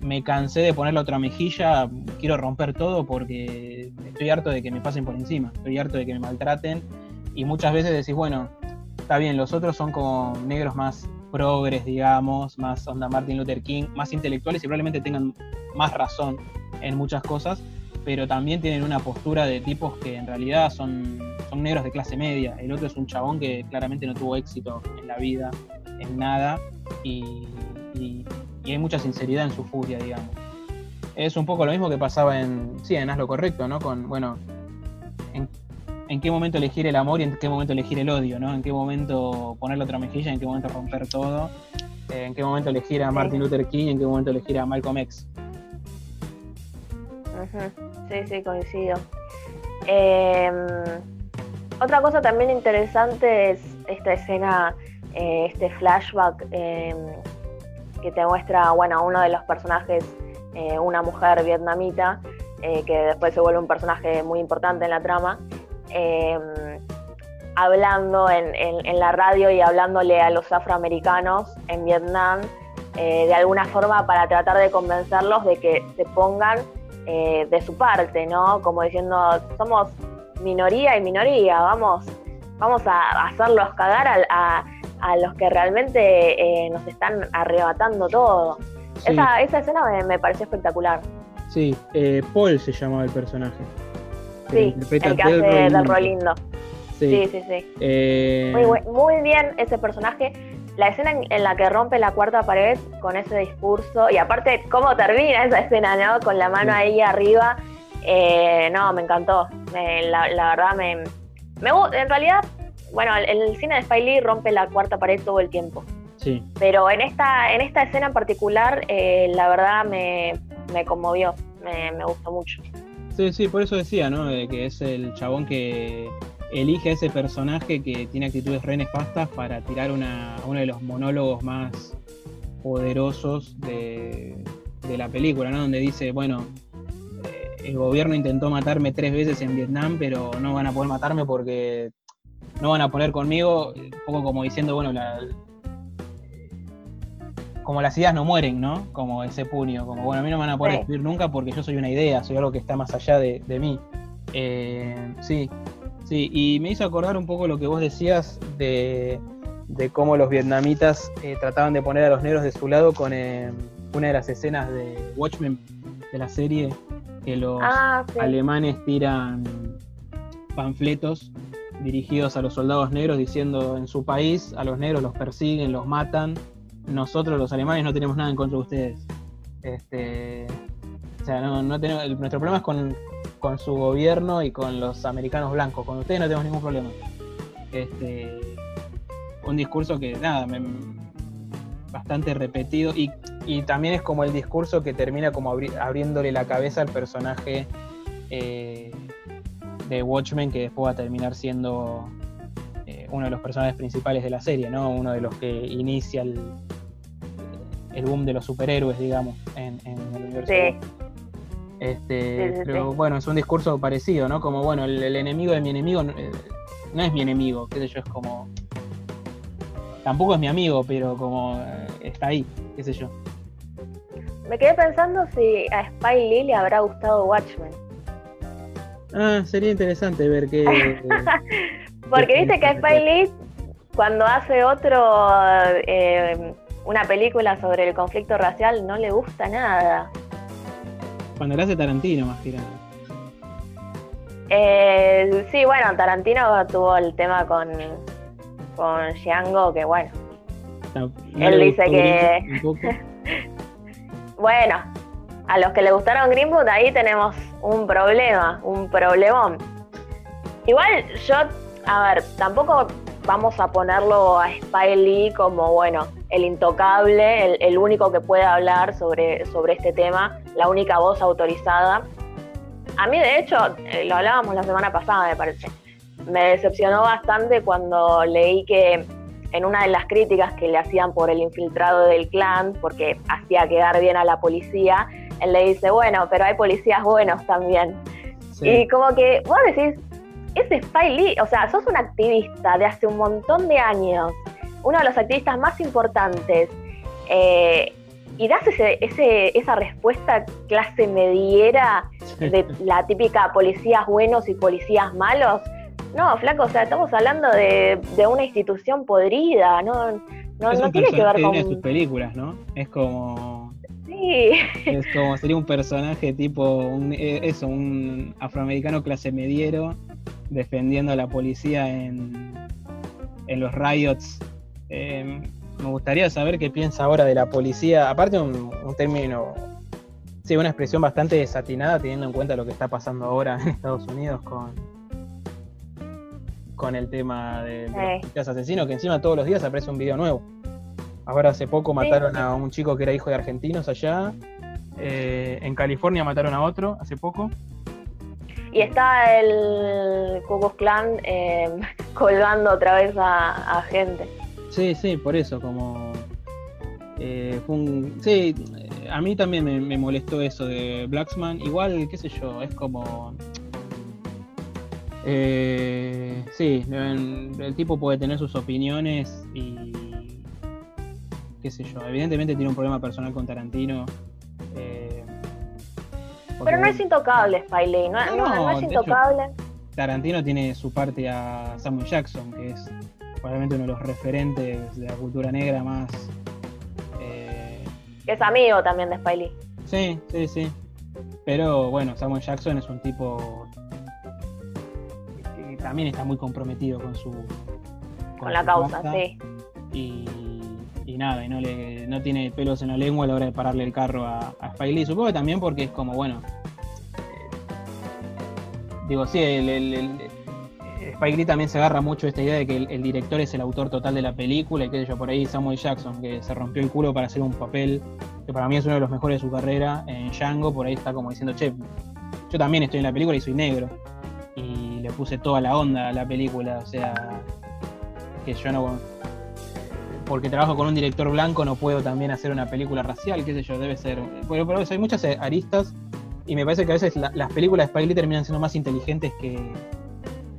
me cansé de poner la otra mejilla, quiero romper todo porque estoy harto de que me pasen por encima, estoy harto de que me maltraten, y muchas veces decís, bueno, está bien, los otros son como negros más progres, digamos, más onda Martin Luther King, más intelectuales y probablemente tengan más razón en muchas cosas, pero también tienen una postura de tipos que en realidad son, son negros de clase media. El otro es un chabón que claramente no tuvo éxito en la vida, en nada, y, hay mucha sinceridad en su furia, digamos. Es un poco lo mismo que pasaba en, sí, en Haz lo Correcto, ¿no? Con, bueno, en, qué momento elegir el amor y en qué momento elegir el odio, ¿no? En qué momento poner la otra mejilla, en qué momento romper todo, en qué momento elegir a Martin Luther King y en qué momento elegir a Malcolm X. Sí, sí, coincido. Em, otra cosa también interesante es esta escena, eh, este flashback em, que te muestra, bueno, uno de los personajes, eh, una mujer vietnamita, eh, que después se vuelve un personaje muy importante en la trama, em, hablando en, en, la radio y hablándole a los afroamericanos en Vietnam, de alguna forma para tratar de convencerlos de que se pongan eh, de su parte, ¿no? Como diciendo, somos minoría y minoría, vamos, vamos a hacerlos cagar a, los que realmente eh, nos están arrebatando todo. Esa, escena me, pareció espectacular. Sí, eh, Paul se llamaba el personaje. Sí, el que hace del Rolindo. Sí, sí, sí. Muy, muy bien ese personaje la escena en, la que rompe la cuarta pared con ese discurso, y aparte cómo termina esa escena, ¿no? Con la mano ahí arriba, eh, no, me encantó. la, verdad me, me... En realidad, bueno, el, el cine de Spiley rompe la cuarta pared todo el tiempo. Sí. Pero en esta, en esta escena en particular, eh, la verdad me, me conmovió, me, me, gustó mucho. Sí, sí, por eso decía, ¿no? que es el chabón que elige a ese personaje que tiene actitudes re nefastas para tirar una, uno de los monólogos más poderosos de, la película, ¿no? Donde dice, bueno, eh, el gobierno intentó matarme tres veces en Vietnam, pero no van a poder matarme porque no van a poner conmigo, un poco como diciendo, bueno, como las ideas no mueren, ¿no? Como ese puño, como, bueno, a mí no me van a poder escribir nunca porque yo soy una idea, soy algo que está más allá de, mí. Eh, sí, Sí, y me hizo acordar un poco lo que vos decías de, cómo los vietnamitas eh, trataban de poner a los negros de su lado con eh, una de las escenas de Watchmen de la serie, que los ah, alemanes tiran panfletos dirigidos a los soldados negros diciendo en su país a los negros los persiguen, los matan, nosotros los alemanes no tenemos nada en contra de ustedes. Este, o sea, no, tenemos, nuestro problema es con, con su gobierno y con los americanos blancos. Con ustedes no tenemos ningún problema. Este, un discurso que, nada, bastante repetido y, también es como el discurso que termina como abriéndole la cabeza al personaje eh, de Watchmen que después va a terminar siendo eh, uno de los personajes principales de la serie, ¿no? Uno de los que inicia el, el boom de los superhéroes, digamos, en, el universo. Sí. Este, pero bueno, es un discurso parecido, ¿no? Como, bueno, el, enemigo de mi enemigo eh, no, es mi enemigo, qué sé yo, es como... Tampoco es mi amigo, pero como eh, está ahí, qué sé yo. Me quedé pensando si a Spy Lee le habrá gustado Watchmen. Ah, sería interesante ver qué... <laughs> Porque viste que a Spy Lee, cuando hace otro... Eh, una película sobre el conflicto racial no le gusta nada. Cuando le hace Tarantino, más que nada. Eh, sí, bueno, Tarantino tuvo el tema con, con Django, que bueno. él dice que. <laughs> bueno, a los que le gustaron Greenwood, ahí tenemos un problema, un problemón. Igual yo, a ver, tampoco vamos a ponerlo a Spy Lee como, bueno, el intocable, el, único que puede hablar sobre, sobre este tema, la única voz autorizada. A mí, de hecho, eh, lo hablábamos la semana pasada, me parece, me decepcionó bastante cuando leí que en una de las críticas que le hacían por el infiltrado del clan, porque hacía quedar bien a la policía, él le dice, bueno, pero hay policías buenos también. Y como que vos decís, ese Spy Lee, o sea, sos un activista de hace un montón de años, uno de los activistas más importantes, eh, y das ese, esa respuesta clase mediera de la típica policías buenos y policías malos. No, flaco, o sea, estamos hablando de, una institución podrida, no, no, tiene que ver con... sus películas, ¿no? Es como... Sí. Es como sería un personaje tipo, un, eh, eso, un afroamericano clase mediero defendiendo a la policía en, en los riots eh, me gustaría saber qué piensa ahora de la policía. Aparte, un, término, sí, una expresión bastante desatinada teniendo en cuenta lo que está pasando ahora en Estados Unidos con, con el tema de, los asesinos, que encima todos los días aparece un video nuevo. Ahora hace poco mataron a un chico que era hijo de argentinos allá. Eh, en California mataron a otro hace poco. Y está el Ku Klux Klan eh, <laughs> colgando otra vez a gente. Sí, sí, por eso, como... Eh, fue un, sí, a mí también me, molestó eso de Blacksman. Igual, qué sé yo, es como... Eh, sí, el, tipo puede tener sus opiniones y... qué sé yo, evidentemente tiene un problema personal con Tarantino. Eh, Pero no es intocable Spiley, no, no, es intocable. Tarantino tiene su parte a Samuel Jackson, que es probablemente uno de los referentes de la cultura negra más. Eh, es amigo también de Spiley. Sí, sí, sí. Pero bueno, Samuel Jackson es un tipo que también está muy comprometido con su. Con, la causa, sí. Y, y, nada, y no, le, no tiene pelos en la lengua a la hora de pararle el carro a, a Spiley. Supongo que también porque es como, bueno. Eh, digo, sí, el Spike Lee también se agarra mucho esta idea de que el, director es el autor total de la película y que yo por ahí Samuel Jackson que se rompió el culo para hacer un papel que para mí es uno de los mejores de su carrera en Django por ahí está como diciendo che yo también estoy en la película y soy negro y le puse toda la onda a la película o sea que yo no porque trabajo con un director blanco no puedo también hacer una película racial qué sé yo debe ser pero, pero hay muchas aristas y me parece que a veces las películas de Spike Lee terminan siendo más inteligentes que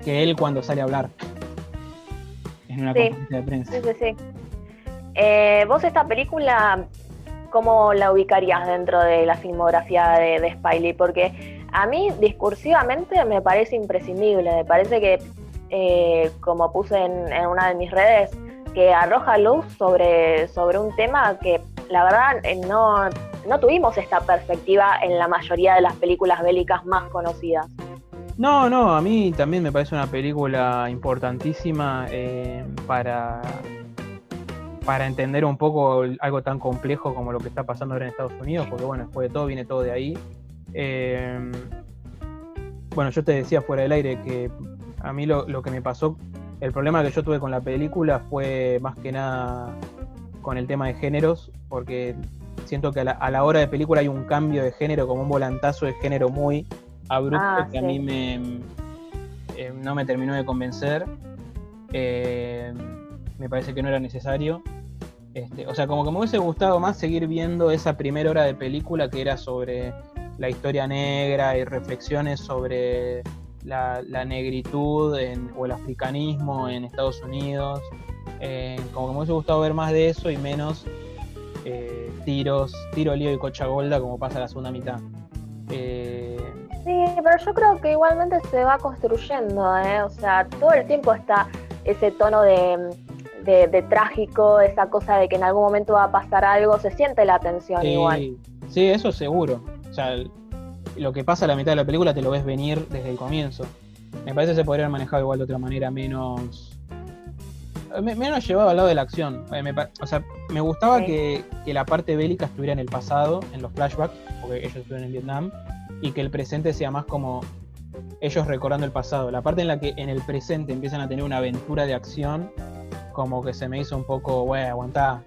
que él cuando sale a hablar en una conferencia de prensa. Sí, sí, sí. Eh, ¿Vos esta película cómo la ubicarías dentro de la filmografía de, de Spiley? Porque a mí discursivamente me parece imprescindible, me parece que, eh, como puse en, una de mis redes, que arroja luz sobre, sobre un tema que la verdad eh, no, no tuvimos esta perspectiva en la mayoría de las películas bélicas más conocidas. No, no, a mí también me parece una película importantísima eh, para, para entender un poco algo tan complejo como lo que está pasando ahora en Estados Unidos, porque bueno, después de todo viene todo de ahí. Eh, bueno, yo te decía fuera del aire que a mí lo, que me pasó, el problema que yo tuve con la película fue más que nada con el tema de géneros, porque siento que a la, a la hora de película hay un cambio de género, como un volantazo de género muy abrupto ah, que a mí me, eh, no me terminó de convencer. Eh, me parece que no era necesario. Este, o sea, como que me hubiese gustado más seguir viendo esa primera hora de película que era sobre la historia negra y reflexiones sobre la, negritud o el africanismo en Estados Unidos. Eh, como que me hubiese gustado ver más de eso y menos eh, tiros, tiro, lío y cocha golda como pasa la segunda mitad. Eh, sí, pero yo creo que igualmente se va construyendo, o sea, todo el tiempo está ese tono de, trágico, esa cosa de que en algún momento va a pasar algo, se siente la tensión igual. Sí, eso seguro. O sea, lo que pasa a la mitad de la película te lo ves venir desde el comienzo. Me parece que se podría haber manejado igual de otra manera, menos. Menos llevado al lado de la acción. Eh, o sea, me gustaba que, la parte bélica estuviera en el pasado, en los flashbacks, porque ellos estuvieron en Vietnam, y que el presente sea más como ellos recordando el pasado. La parte en la que en el presente empiezan a tener una aventura de acción, como que se me hizo un poco, bueno, aguantá,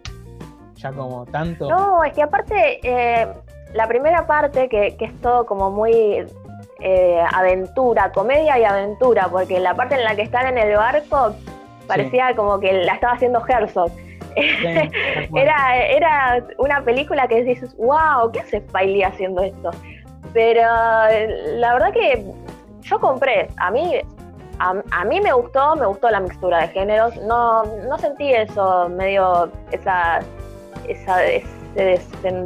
ya como tanto. No, es que aparte, eh, la primera parte, que, es todo como muy eh, aventura, comedia y aventura, porque la parte en la que están en el barco parecía como que la estaba haciendo Herzog. <laughs> era, era una película que dices, wow, ¿qué hace Spiley haciendo esto? Pero la verdad que yo compré, a mí, a, mí me gustó, me gustó la mixtura de géneros, no, no sentí eso, medio, esa, esa ese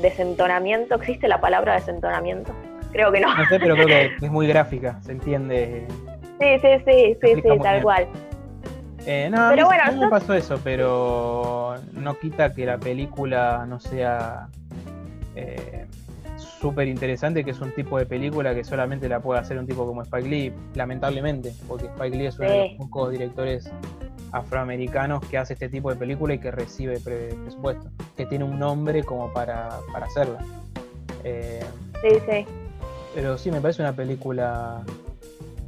desentonamiento, ¿existe la palabra desentonamiento? Creo que no. No sé, pero creo que <laughs> es muy gráfica, se entiende. Sí, sí, sí, sí, sí, tal cual. Eh, no, pero bueno, no me pasó eso, pero no quita que la película no sea eh, súper interesante, que es un tipo de película que solamente la puede hacer un tipo como Spike Lee, lamentablemente, porque Spike Lee es uno de los pocos directores afroamericanos que hace este tipo de película y que recibe presupuesto, que tiene un nombre como para, para hacerla. Eh, sí, sí. Pero sí, me parece una película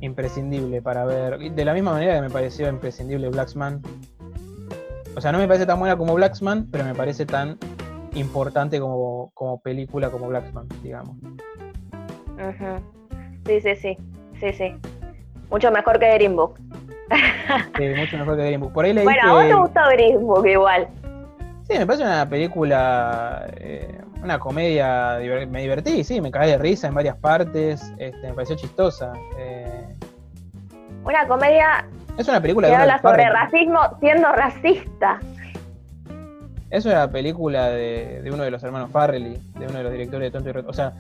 imprescindible para ver. De la misma manera que me pareció imprescindible Blacksman. O sea, no me parece tan buena como Blacksman, pero me parece tan importante como, como película como Blacksman, digamos. Sí, sí, sí. Sí, sí. Mucho mejor que Green Book. Sí, mucho mejor que Green Book. Por ahí bueno, a vos te gustó Green Book igual. Sí, me parece una película, eh, una comedia, me divertí, sí, me caí de risa en varias partes, este, me pareció chistosa. Eh. Una comedia es una película que habla sobre racismo siendo racista. Es una película de, uno de los hermanos Farrelly, de uno de los directores de Tonto y Retonto. O sea,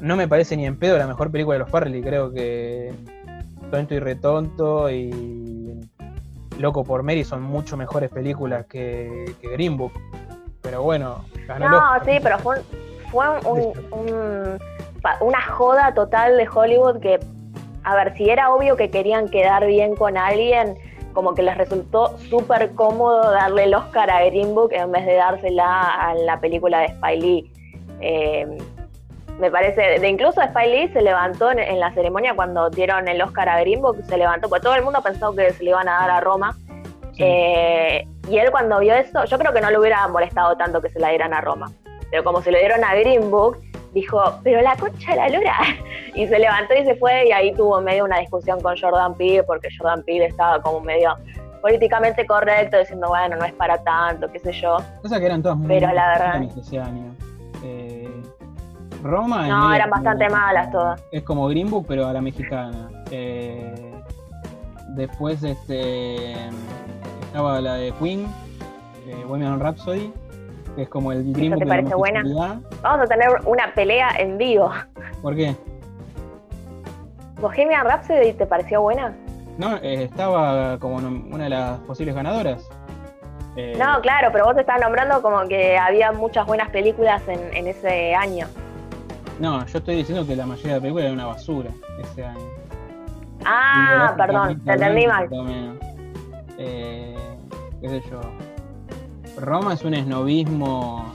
no me parece ni en pedo la mejor película de los Farrelly. Creo que Tonto y Retonto y Loco por Mary son mucho mejores películas que, Green Book. Pero bueno, ganó No, sí, pero fue, fue una joda total de Hollywood que, a ver, si era obvio que querían quedar bien con alguien como que les resultó súper cómodo darle el Oscar a Green Book en vez de dársela a la película de Spy Lee. Eh, me parece, de incluso Spy Lee se levantó en, la ceremonia cuando dieron el Oscar a Green Book, se levantó, porque todo el mundo pensó que se le iban a dar a Roma. Eh, y él cuando vio eso, yo creo que no le hubiera molestado tanto que se la dieran a Roma. Pero como se lo dieron a Green Book, dijo, pero la concha de la lora. <laughs> Y se levantó y se fue y ahí tuvo medio una discusión con Jordan Peele porque Jordan Peele estaba como medio políticamente correcto, diciendo, bueno, no es para tanto, qué sé yo. Cosa que eran todas muy pero la verdad... ese año. Eh, Roma... No, eran bastante malas todas. Es como Green Book, pero a la mexicana. Eh, después este estaba la de Queen, eh, Women Rhapsody, es como el Green ¿Te parece buena? Vamos a tener una pelea en vivo. ¿Por qué? ¿Bohemian Rhapsody te pareció buena? No, eh, estaba como una de las posibles ganadoras. Eh, no, claro, pero vos te estás nombrando como que había muchas buenas películas en, ese año. No, yo estoy diciendo que la mayoría de las películas era una basura ese año. Ah, perdón, te entendí mal. Eh, qué sé yo. Roma es un esnovismo,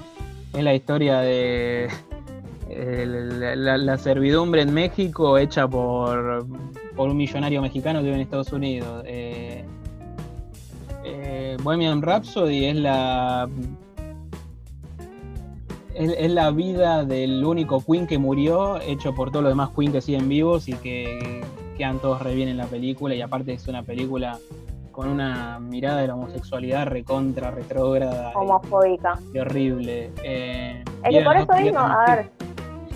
es la historia de la, servidumbre en México hecha por, por un millonario mexicano que vive en Estados Unidos. Eh, eh, Bohemian Rhapsody es la es, la vida del único Queen que murió, hecho por todos los demás Queen que siguen vivos y que quedan todos re bien en la película y aparte es una película con una mirada de la homosexualidad recontra, retrógrada. Homofóbica. Y, horrible. Eh, es que por eso mismo, a ver.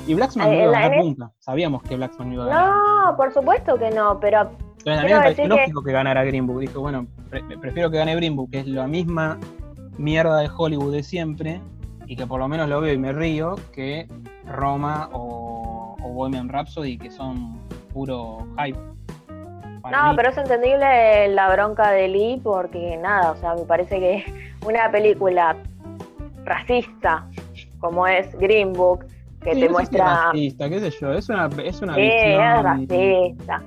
Y Blacksman no iba a ganar nunca. Sabíamos que Blacksman iba a ganar. No, por supuesto que no, pero. Mí me pareció lógico que... ganara Green Book. Dijo, bueno, prefiero que gane Green Book, que es la misma mierda de Hollywood de siempre, y que por lo menos lo veo y me río, que Roma o, o Bohemian Rhapsody, que son puro hype no, pero es entendible la bronca de Lee porque nada, o sea, me parece que <laughs> una película racista como es Green Book, que te muestra... racista, qué sé yo, es una, es una sí, es racista.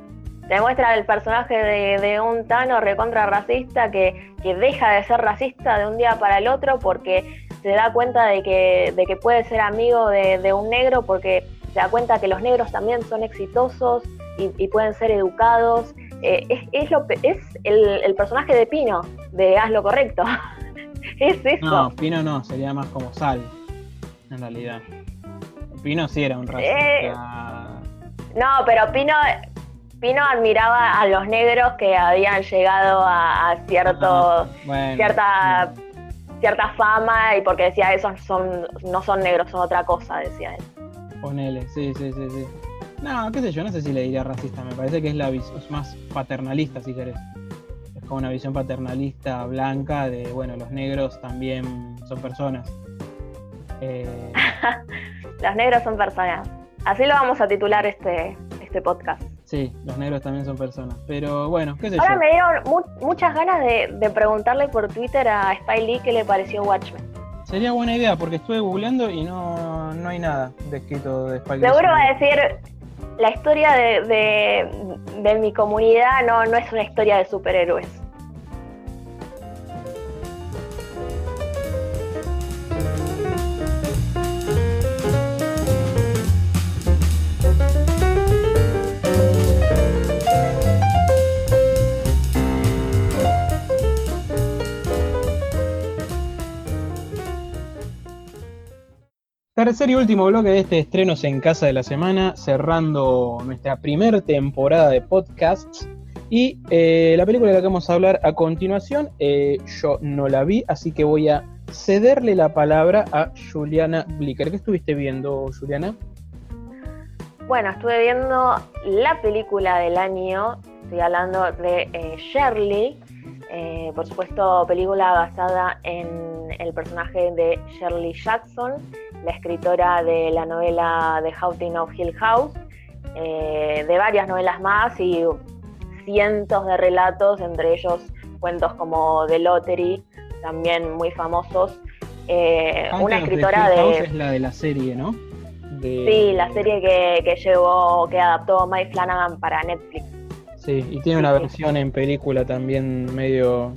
Te muestra el personaje de, un Tano recontra racista que, que, deja de ser racista de un día para el otro porque se da cuenta de que, de que puede ser amigo de, un negro porque se da cuenta que los negros también son exitosos y, y pueden ser educados eh, es, es, lo, es el, personaje de Pino, de Haz lo correcto. <laughs> es eso. No, Pino no, sería más como Sal, en realidad. Pino sí era un racista. Eh, no, pero Pino, Pino admiraba a los negros que habían llegado a, cierto, cierta, cierta fama y porque decía esos son, no son negros, son otra cosa, decía él. Ponele, sí, sí, sí, sí. No, qué sé yo, no sé si le diría racista, me parece que es la visión más paternalista, si querés. Es como una visión paternalista blanca de, bueno, los negros también son personas. Eh, <laughs> los negros son personas. Así lo vamos a titular este, este podcast. Sí, los negros también son personas. Pero bueno, qué sé Ahora me dieron muchas ganas de, preguntarle por Twitter a Spy Lee qué le pareció Watchmen. Sería buena idea porque estuve googleando y no, no hay nada descrito de Spy Lee. Seguro va a decir la historia de, de, mi comunidad no, no es una historia de superhéroes. Tercer y último bloque de este estrenos en casa de la semana, cerrando nuestra primera temporada de podcasts. Y eh, la película de la que vamos a hablar a continuación, eh, yo no la vi, así que voy a cederle la palabra a Juliana Blicker. ¿Qué estuviste viendo, Juliana? Bueno, estuve viendo la película del año, estoy hablando de eh, Shirley, por supuesto película basada en el personaje de Shirley Jackson, la escritora de la novela The Haunting of Hill House, eh, de varias novelas más y cientos de relatos, entre ellos cuentos como The Lottery, también muy famosos. Eh, una escritora de... es la de la serie, ¿no? Sí, la serie que, que llevó, que adaptó Mike Flanagan para Netflix. Sí, y tiene una versión en película también medio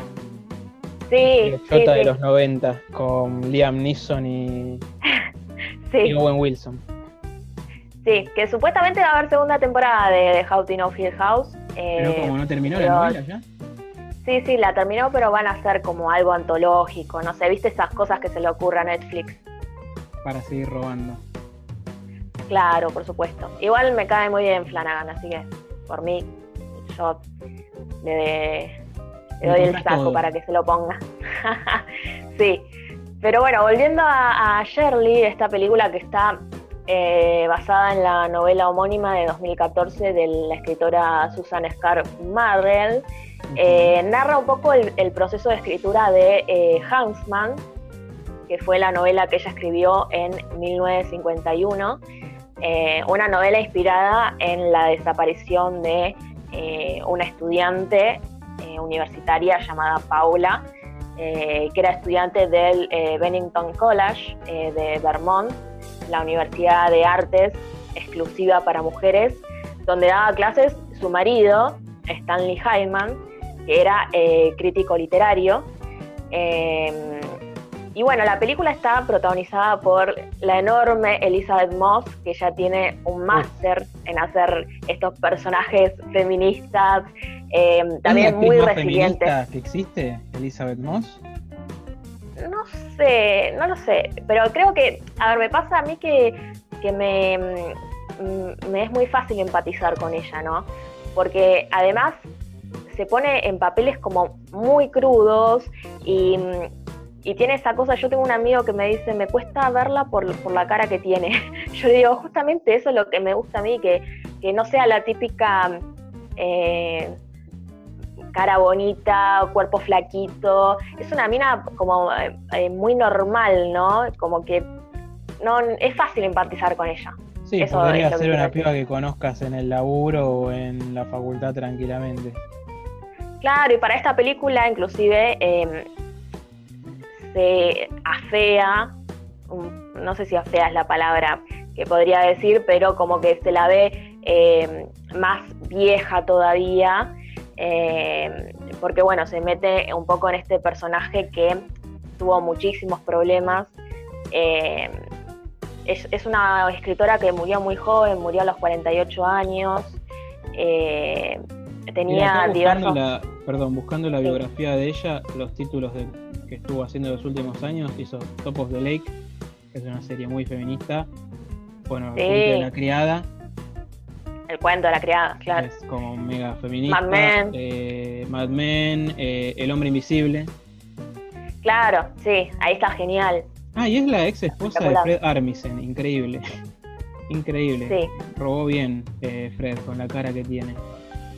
Sí, sí, de los 90 con Liam Neeson y <laughs> y Owen Wilson. Sí, que supuestamente va a haber segunda temporada de, The Haunting of Hill House. pero eh, como no terminó la novela ya. Sí, sí, la terminó, pero van a hacer como algo antológico, no sé, ¿viste esas cosas que se le ocurre a Netflix? Para seguir robando. Claro, por supuesto. Igual me cae muy bien Flanagan, así que por mí yo le, doy el saco para que se lo ponga. <laughs> sí. Pero bueno, volviendo a, Shirley, esta película que está eh, basada en la novela homónima de 2014 de la escritora Susan Scar Marrell, eh, narra un poco el, proceso de escritura de eh, Huntsman, que fue la novela que ella escribió en 1951, una novela inspirada en la desaparición de una estudiante universitaria llamada Paula, eh, que era estudiante del eh, Bennington College eh, de Vermont, la Universidad de Artes exclusiva para mujeres, donde daba clases su marido, Stanley Hyman, que era crítico literario. y bueno, la película está protagonizada por la enorme Elizabeth Moss, que ya tiene un máster en hacer estos personajes feministas, eh, también muy resiliente. que existe, Elizabeth Moss? No sé, no lo sé, pero creo que, a ver, me pasa a mí que, me, mm, me es muy fácil empatizar con ella, ¿no? porque además se pone en papeles como muy crudos y, tiene esa cosa, yo tengo un amigo que me dice, me cuesta verla por, la cara que tiene. <laughs> Yo le digo, justamente eso es lo que me gusta a mí, que, que no sea la típica... Eh, cara bonita, cuerpo flaquito. Es una mina como eh, eh, muy normal, ¿no? Como que no es fácil empatizar con ella. Sí, podría ser una piba que conozcas en el laburo o en la facultad tranquilamente. Claro, y para esta película inclusive em, se afea, no sé si afea es la palabra que podría decir, pero como que se la ve em, más vieja todavía eh, porque bueno, se mete un poco en este personaje que tuvo muchísimos problemas. Eh, es, una escritora que murió muy joven, murió a los 48 años. Eh, tenía diversos... perdón, buscando la biografía de ella, los títulos que estuvo haciendo los últimos años, hizo Top of the Lake, que es una serie muy feminista. Bueno, de la criada, el cuento de la criada, claro. Es como mega feminista. Mad Men. Eh, Mad Men, eh, El hombre invisible. Claro, sí, ahí está genial. Ah, y es la ex esposa de Fred Armisen, increíble. <laughs> increíble. Sí. Robó bien eh, Fred con la cara que tiene.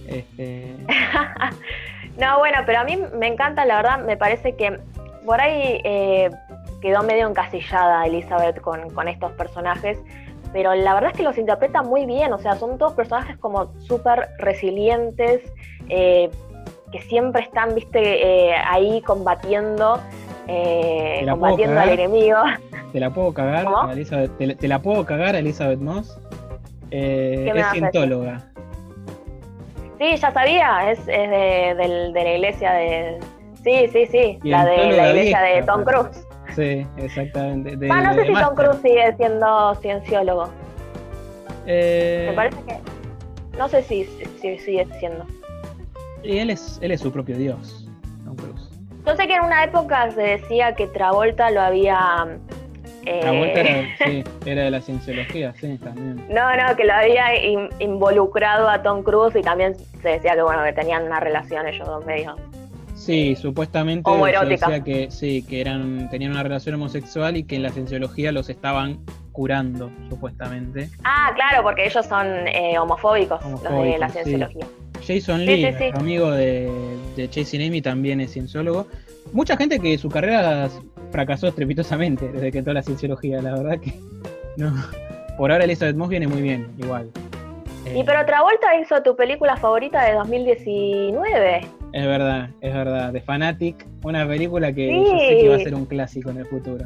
Este... <laughs> no, bueno, pero a mí me encanta, la verdad, me parece que por ahí quedó medio encasillada Elizabeth con, con estos personajes pero la verdad es que los interpreta muy bien, o sea, son todos personajes como súper resilientes, eh, que siempre están, viste, eh, ahí combatiendo, eh, combatiendo al enemigo. ¿Te la puedo cagar, Elizabeth? ¿Te, la puedo cagar Elizabeth Moss? es cientóloga. Sí, ya sabía, es, de, la iglesia de... Sí, sí, sí, la de la iglesia de Tom Cruise. Sí, exactamente. no sé si Tom Cruise sigue siendo cienciólogo. Eh, Me parece que. No sé si, sigue siendo. Y él es, él es su propio dios, Tom Cruise. Yo sé que en una época se decía que Travolta lo había. Eh... Travolta era, <laughs> sí, era de la cienciología, sí, también. No, no, que lo había involucrado a Tom Cruise y también se decía que bueno que tenían una relación ellos dos medios Sí, supuestamente decía que sí, que eran tenían una relación homosexual y que en la cienciología los estaban curando, supuestamente. Ah, claro, porque ellos son eh, homofóbicos, los de la cienciología. Jason Lee, amigo de, de Chasing Amy, también es cienciólogo. Mucha gente que su carrera fracasó estrepitosamente desde que entró la cienciología, la verdad que <laughs> no. Por ahora Elizabeth Moss viene muy bien, igual. y pero Travolta hizo tu película favorita de 2019. Es verdad, es verdad. The Fanatic, una película que yo sé que va a ser un clásico en el futuro.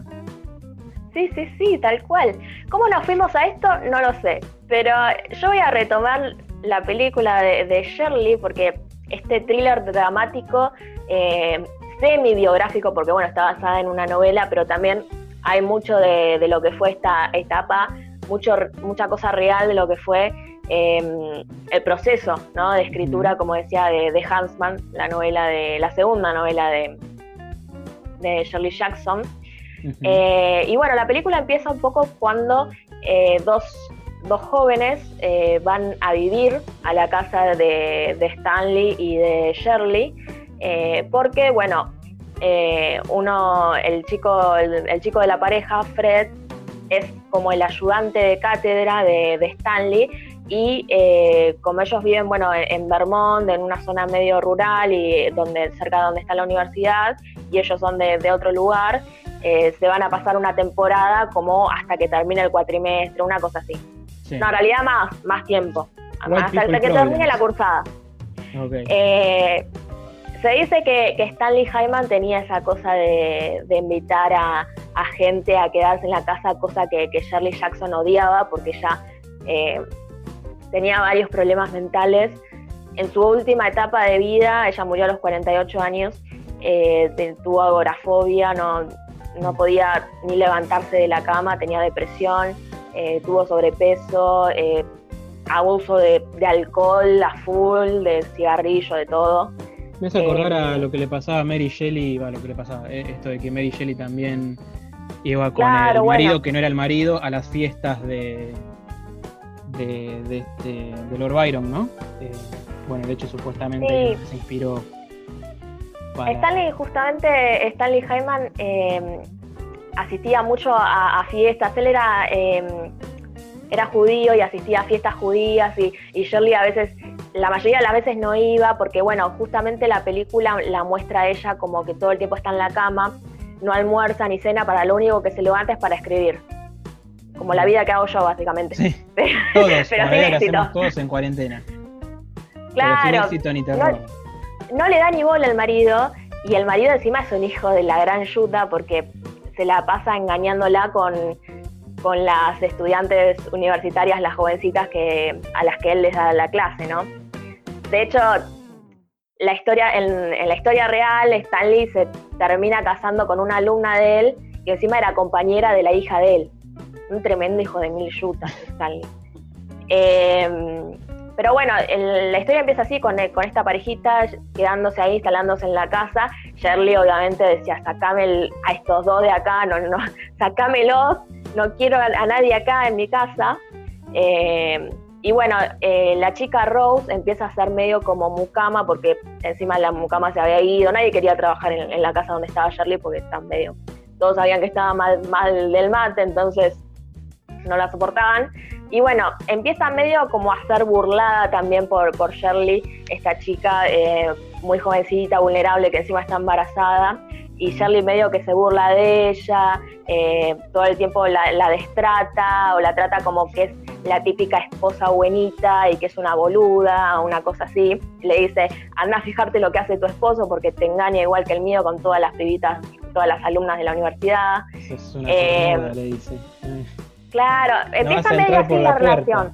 Sí, sí, sí, tal cual. ¿Cómo nos fuimos a esto? No lo sé. Pero yo voy a retomar la película de, Shirley porque este thriller dramático, eh, semi-biográfico, porque bueno, está basada en una novela, pero también hay mucho de, de lo que fue esta etapa, mucho, mucha cosa real de lo que fue Em, el proceso de escritura, como decía, de, de, Hansman, la novela de la segunda novela de, de Shirley Jackson. Eh, y bueno, la película empieza un poco cuando eh, dos, jóvenes eh, van a vivir a la casa de, Stanley y de Shirley, porque bueno, uno, el chico, el, chico de la pareja, Fred, es como el ayudante de cátedra de, de Stanley y eh, como ellos viven bueno en Vermont en una zona medio rural y donde cerca de donde está la universidad y ellos son de, otro lugar eh, se van a pasar una temporada como hasta que termine el cuatrimestre una cosa así. No en realidad más más tiempo. Hasta, que termine la cursada. Eh, se dice que, Stanley Hyman tenía esa cosa de, invitar a, gente a quedarse en la casa, cosa que, que Shirley Jackson odiaba porque ya tenía varios problemas mentales. En su última etapa de vida, ella murió a los 48 años, eh, tuvo agorafobia, no, no podía ni levantarse de la cama, tenía depresión, eh, tuvo sobrepeso, eh, abuso de, alcohol a full, de cigarrillo, de todo. Me hace acordar a lo que le pasaba a Mary Shelley, va, lo que le pasaba, esto de que Mary Shelley también iba con el marido que no era el marido a las fiestas de, de, de, este, Lord Byron, ¿no? bueno, de hecho supuestamente se inspiró. Stanley, justamente, Stanley Hyman em, asistía mucho a, fiestas, él era, em, era judío y asistía a fiestas judías y, y Shirley a veces la mayoría de las veces no iba porque, bueno, justamente la película la muestra a ella como que todo el tiempo está en la cama, no almuerza ni cena, para lo único que se levanta es para escribir. Como la vida que hago yo, básicamente. Sí, <laughs> todos, pero sin éxito. todos en cuarentena. Claro. No, le da ni bola al marido y el marido encima es un hijo de la gran yuta porque se la pasa engañándola con, con las estudiantes universitarias, las jovencitas que, a las que él les da la clase, ¿no? De hecho, la historia, en, la historia real, Stanley se termina casando con una alumna de él que encima era compañera de la hija de él. Un tremendo hijo de mil yutas, Stanley. Em, pero bueno, la historia empieza así con, con, esta parejita quedándose ahí, instalándose en la casa. Shirley obviamente decía, sacame a estos dos de acá, no, no, <laughs> sacámelos, no quiero a, nadie acá en mi casa. Eh, y bueno, eh, la chica Rose empieza a ser medio como mucama, porque encima la mucama se había ido, nadie quería trabajar en, la casa donde estaba Shirley porque están medio, todos sabían que estaba mal, mal del mate, entonces no la soportaban. Y bueno, empieza medio como a ser burlada también por, por Shirley, esta chica eh, muy jovencita, vulnerable, que encima está embarazada y Shirley medio que se burla de ella, eh, todo el tiempo la, la, destrata o la trata como que es la típica esposa buenita y que es una boluda, una cosa así. Le dice, anda a fijarte lo que hace tu esposo porque te engaña igual que el mío con todas las pibitas, todas las alumnas de la universidad. Eso es una eh, le dice. Claro, empieza medio así la, relación.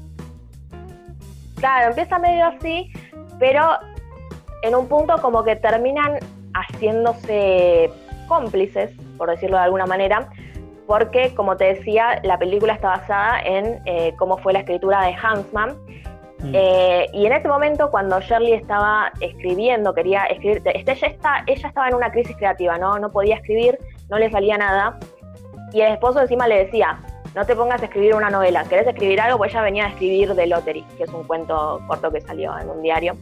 Claro, empieza medio así, pero en un punto como que terminan haciéndose cómplices, por decirlo de alguna manera, porque, como te decía, la película está basada en eh, cómo fue la escritura de Hansman. Mm. Eh, y en ese momento, cuando Shirley estaba escribiendo, quería escribir, este, ella, está, ella estaba en una crisis creativa, ¿no? No podía escribir, no le salía nada. Y el esposo encima le decía, no te pongas a escribir una novela, ¿querés escribir algo? Pues ella venía a escribir The Lottery, que es un cuento corto que salió en un diario.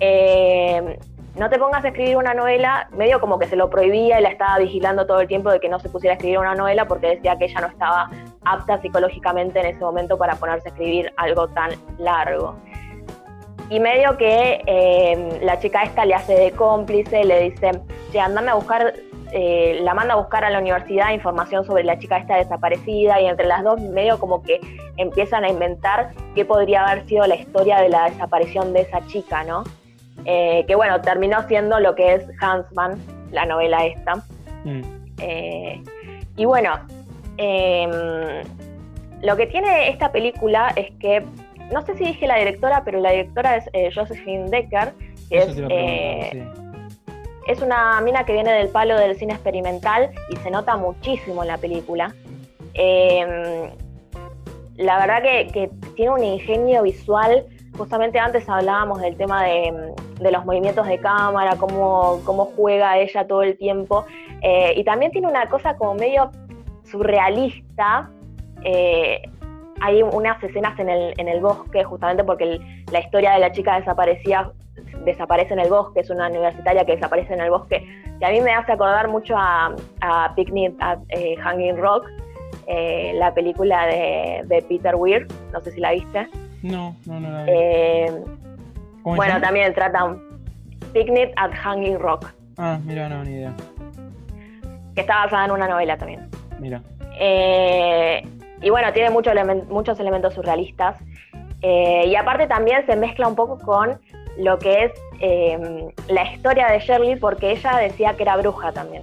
Eh, no te pongas a escribir una novela, medio como que se lo prohibía y la estaba vigilando todo el tiempo de que no se pusiera a escribir una novela porque decía que ella no estaba apta psicológicamente en ese momento para ponerse a escribir algo tan largo. Y medio que em, la chica esta le hace de cómplice, le dice, che, andame a buscar, eh, la manda a buscar a la universidad información sobre la chica esta desaparecida y entre las dos medio como que empiezan a inventar qué podría haber sido la historia de la desaparición de esa chica, ¿no? Eh, que bueno, terminó siendo lo que es Hansman, la novela esta. Mm. Eh, y bueno, em, lo que tiene esta película es que, no sé si dije la directora, pero la directora es eh, Josephine Decker, que es, es una mina que viene del palo del cine experimental y se nota muchísimo en la película. Em, la verdad que tiene un ingenio visual justamente antes hablábamos del tema de, los movimientos de cámara, cómo, cómo juega ella todo el tiempo. Eh, y también tiene una cosa como medio surrealista. Eh, hay unas escenas en el, en el bosque, justamente porque la historia de la chica desaparecía, desaparece en el bosque, es una universitaria que desaparece en el bosque, que a mí me hace acordar mucho a, Picnic at eh, Hanging Rock, la película de, de Peter Weir, no sé si la viste. No, no, no. Eh, bueno, también trata un Picnic at Hanging Rock. Ah, mira, no, ni idea. Que está basada en una novela también. Mira. Eh, y bueno, tiene muchos elementos surrealistas. Eh, y aparte también se mezcla un poco con lo que es em, la historia de Shirley, porque ella decía que era bruja también.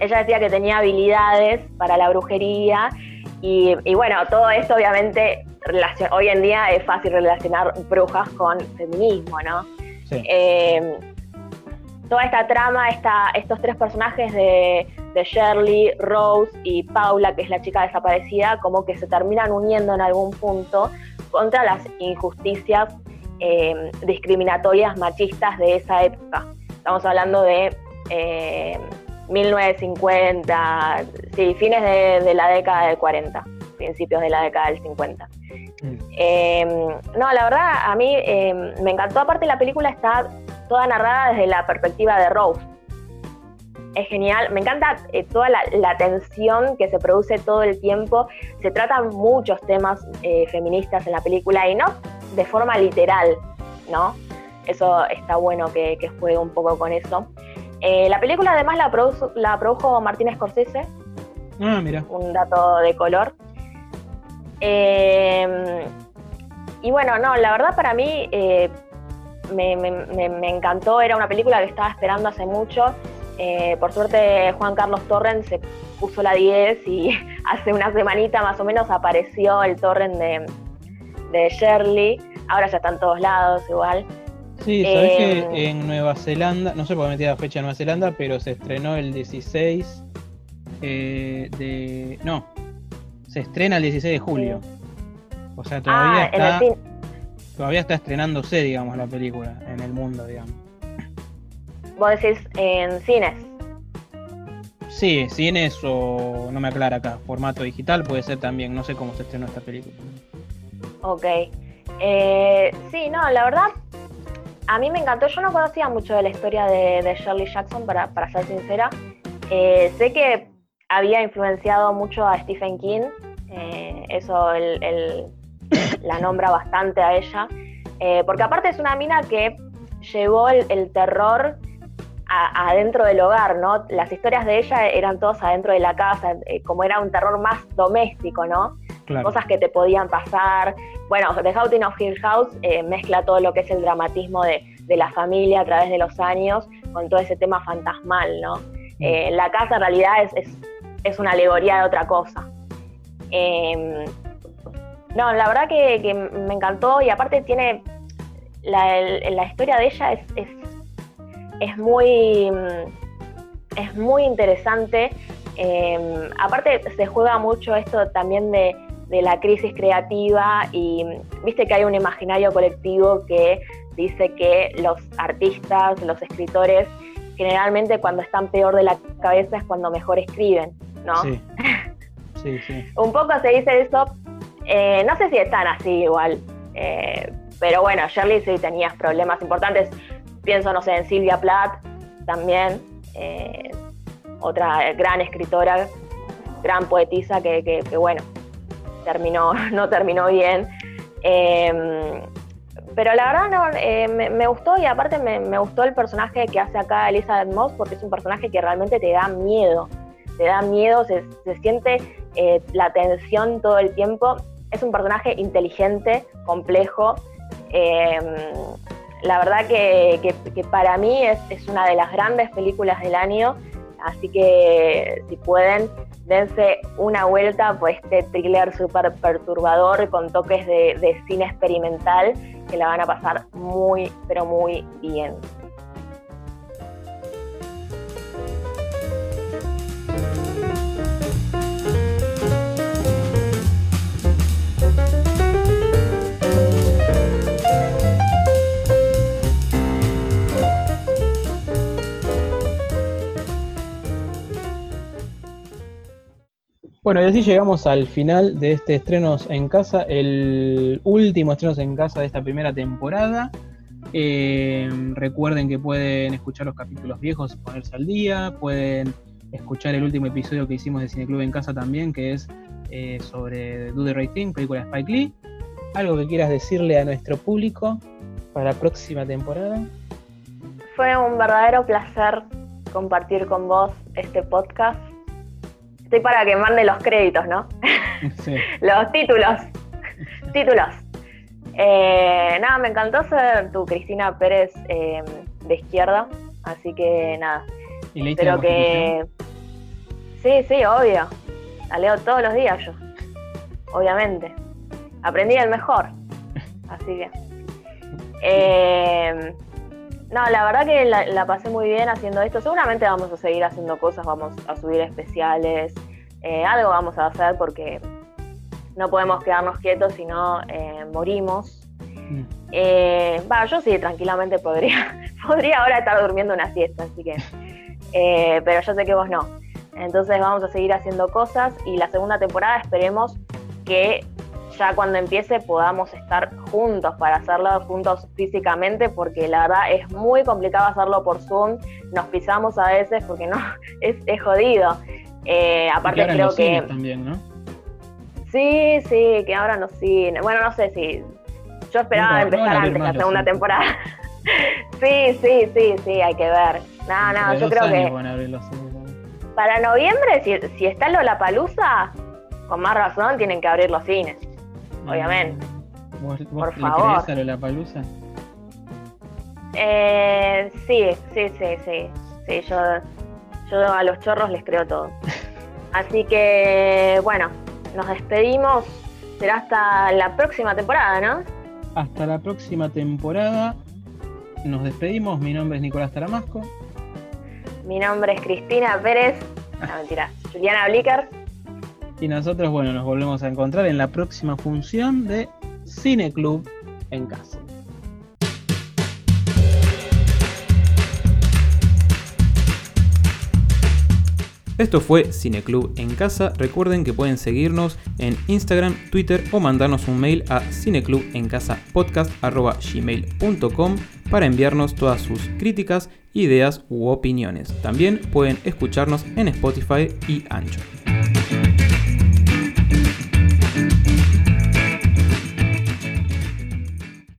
Ella decía que tenía habilidades para la brujería. Y, y bueno, todo esto obviamente hoy en día es fácil relacionar brujas con feminismo, ¿no? Eh, toda esta trama, esta, estos tres personajes de, Shirley, Rose y Paula, que es la chica desaparecida, como que se terminan uniendo en algún punto contra las injusticias eh, discriminatorias machistas de esa época. Estamos hablando de 1950, eh, sí, fines de, de la década del 40 principios de la década del 50. Mm. Em, no, la verdad, a mí em, me encantó. Aparte, la película está toda narrada desde la perspectiva de Rose. Es genial, me encanta eh, toda la, tensión que se produce todo el tiempo. Se tratan muchos temas eh, feministas en la película y no de forma literal, ¿no? Eso está bueno que, que juegue un poco con eso. Eh, la película además la, la produjo Martín Scorsese. Ah, mira. Un dato de color. Eh, y bueno, no, la verdad para mí eh, me, encantó, era una película que estaba esperando hace mucho. por suerte Juan Carlos Torrent se puso la 10 y <laughs> hace una semanita más o menos apareció el Torrent de, de Shirley. Ahora ya están todos lados igual. Sí, sabes que eh, en Nueva Zelanda, no sé por qué metí la fecha en Nueva Zelanda, pero se estrenó el 16 eh, de. No, se estrena el 16 de julio. O sea, todavía ah, está. Todavía está estrenándose, digamos, la película en el mundo, digamos. ¿Vos decís en cines? Sí, cines o no me aclara acá, formato digital puede ser también, no sé cómo se estrenó esta película. Ok. Eh, sí, no, la verdad a mí me encantó, yo no conocía mucho de la historia de, Shirley Jackson, para, ser sincera. Eh, sé que había influenciado mucho a Stephen King, eh, eso <coughs> la nombra bastante a ella, eh, porque aparte es una mina que llevó el, terror adentro del hogar, ¿no? Las historias de ella eran todas adentro de la casa, como era un terror más doméstico, ¿no? Cosas que te podían pasar, bueno, The Haunting of Hill House eh, mezcla todo lo que es el dramatismo de, la familia a través de los años con todo ese tema fantasmal, ¿no? Mm. Eh, la casa en realidad es, una alegoría de otra cosa. Em, no, la verdad que, me encantó y aparte tiene, la, historia de ella es, es, muy, es muy interesante. Em, aparte se juega mucho esto también de, de la crisis creativa y viste que hay un imaginario colectivo que dice que los artistas, los escritores, generalmente cuando están peor de la cabeza es cuando mejor escriben, ¿no? Sí, <laughs> un poco se dice eso, eh, no sé si están así igual, eh, pero bueno, Shirley sí tenía problemas importantes, pienso, no sé, en Silvia Plath también, eh, otra gran escritora, gran poetisa que, que bueno, terminó, <laughs> no terminó bien. Em, pero la verdad no, eh, me, gustó y aparte me, gustó el personaje que hace acá Elizabeth Moss porque es un personaje que realmente te da miedo. Te da miedo, se, siente eh, la tensión todo el tiempo. Es un personaje inteligente, complejo. Em, la verdad que, para mí es, una de las grandes películas del año. Así que si pueden, dense una vuelta por este thriller súper perturbador con toques de cine experimental que la van a pasar muy, pero muy bien. Bueno, y así llegamos al final de este estrenos en casa, el último estrenos en casa de esta primera temporada. Eh, recuerden que pueden escuchar los capítulos viejos y ponerse al día, pueden escuchar el último episodio que hicimos de Cineclub en casa también, que es eh, sobre Do the Right Thing, película de Spike Lee. ¿Algo que quieras decirle a nuestro público para la próxima temporada? Fue un verdadero placer compartir con vos este podcast Estoy para que mande los créditos, ¿no? <laughs> Sí. los títulos. títulos. Eh, nada, me encantó ser tu Cristina Pérez em, de izquierda, así que nada. ¿Y Espero que. Sí, sí, obvio. La leo todos los días yo. Obviamente. Aprendí el mejor. Así que. Eh, no, la verdad que la, pasé muy bien haciendo esto. Seguramente vamos a seguir haciendo cosas, vamos a subir especiales, eh, algo vamos a hacer porque no podemos quedarnos quietos si no eh, morimos. Mm. Eh, yo sí, tranquilamente podría, <laughs> podría ahora estar durmiendo una siesta, así que, pero yo sé que vos no. Entonces vamos a seguir haciendo cosas y la segunda temporada esperemos que ya cuando empiece podamos estar juntos para hacerlo juntos físicamente, porque la verdad es muy complicado hacerlo por Zoom, nos pisamos a veces porque no, <laughs> es, jodido. Eh, aparte creo que... También, ¿no? Sí, sí, que ahora no cine. Bueno, no sé si... Yo esperaba empezar antes la segunda temporada. <laughs> sí, sí, sí, sí, hay que ver. No, no, yo creo que... Para noviembre, si, si está la palusa, con más razón tienen que abrir los cines obviamente. ¿Vos, vos Por favor. a la palusa? Eh, sí, sí, sí, sí. Sí, yo, yo a los chorros les creo todo. <laughs> Así que, bueno, nos despedimos. Será hasta la próxima temporada, ¿no? Hasta la próxima temporada. Nos despedimos. Mi nombre es Nicolás Taramasco. Mi nombre es Cristina Pérez. No, mentira. Juliana Blicker. Y nosotros, bueno, nos volvemos a encontrar en la próxima función de Cine Club en casa. Esto fue Cineclub en casa. Recuerden que pueden seguirnos en Instagram, Twitter o mandarnos un mail a cineclubencasapodcast.gmail.com para enviarnos todas sus críticas, ideas u opiniones. También pueden escucharnos en Spotify y Ancho.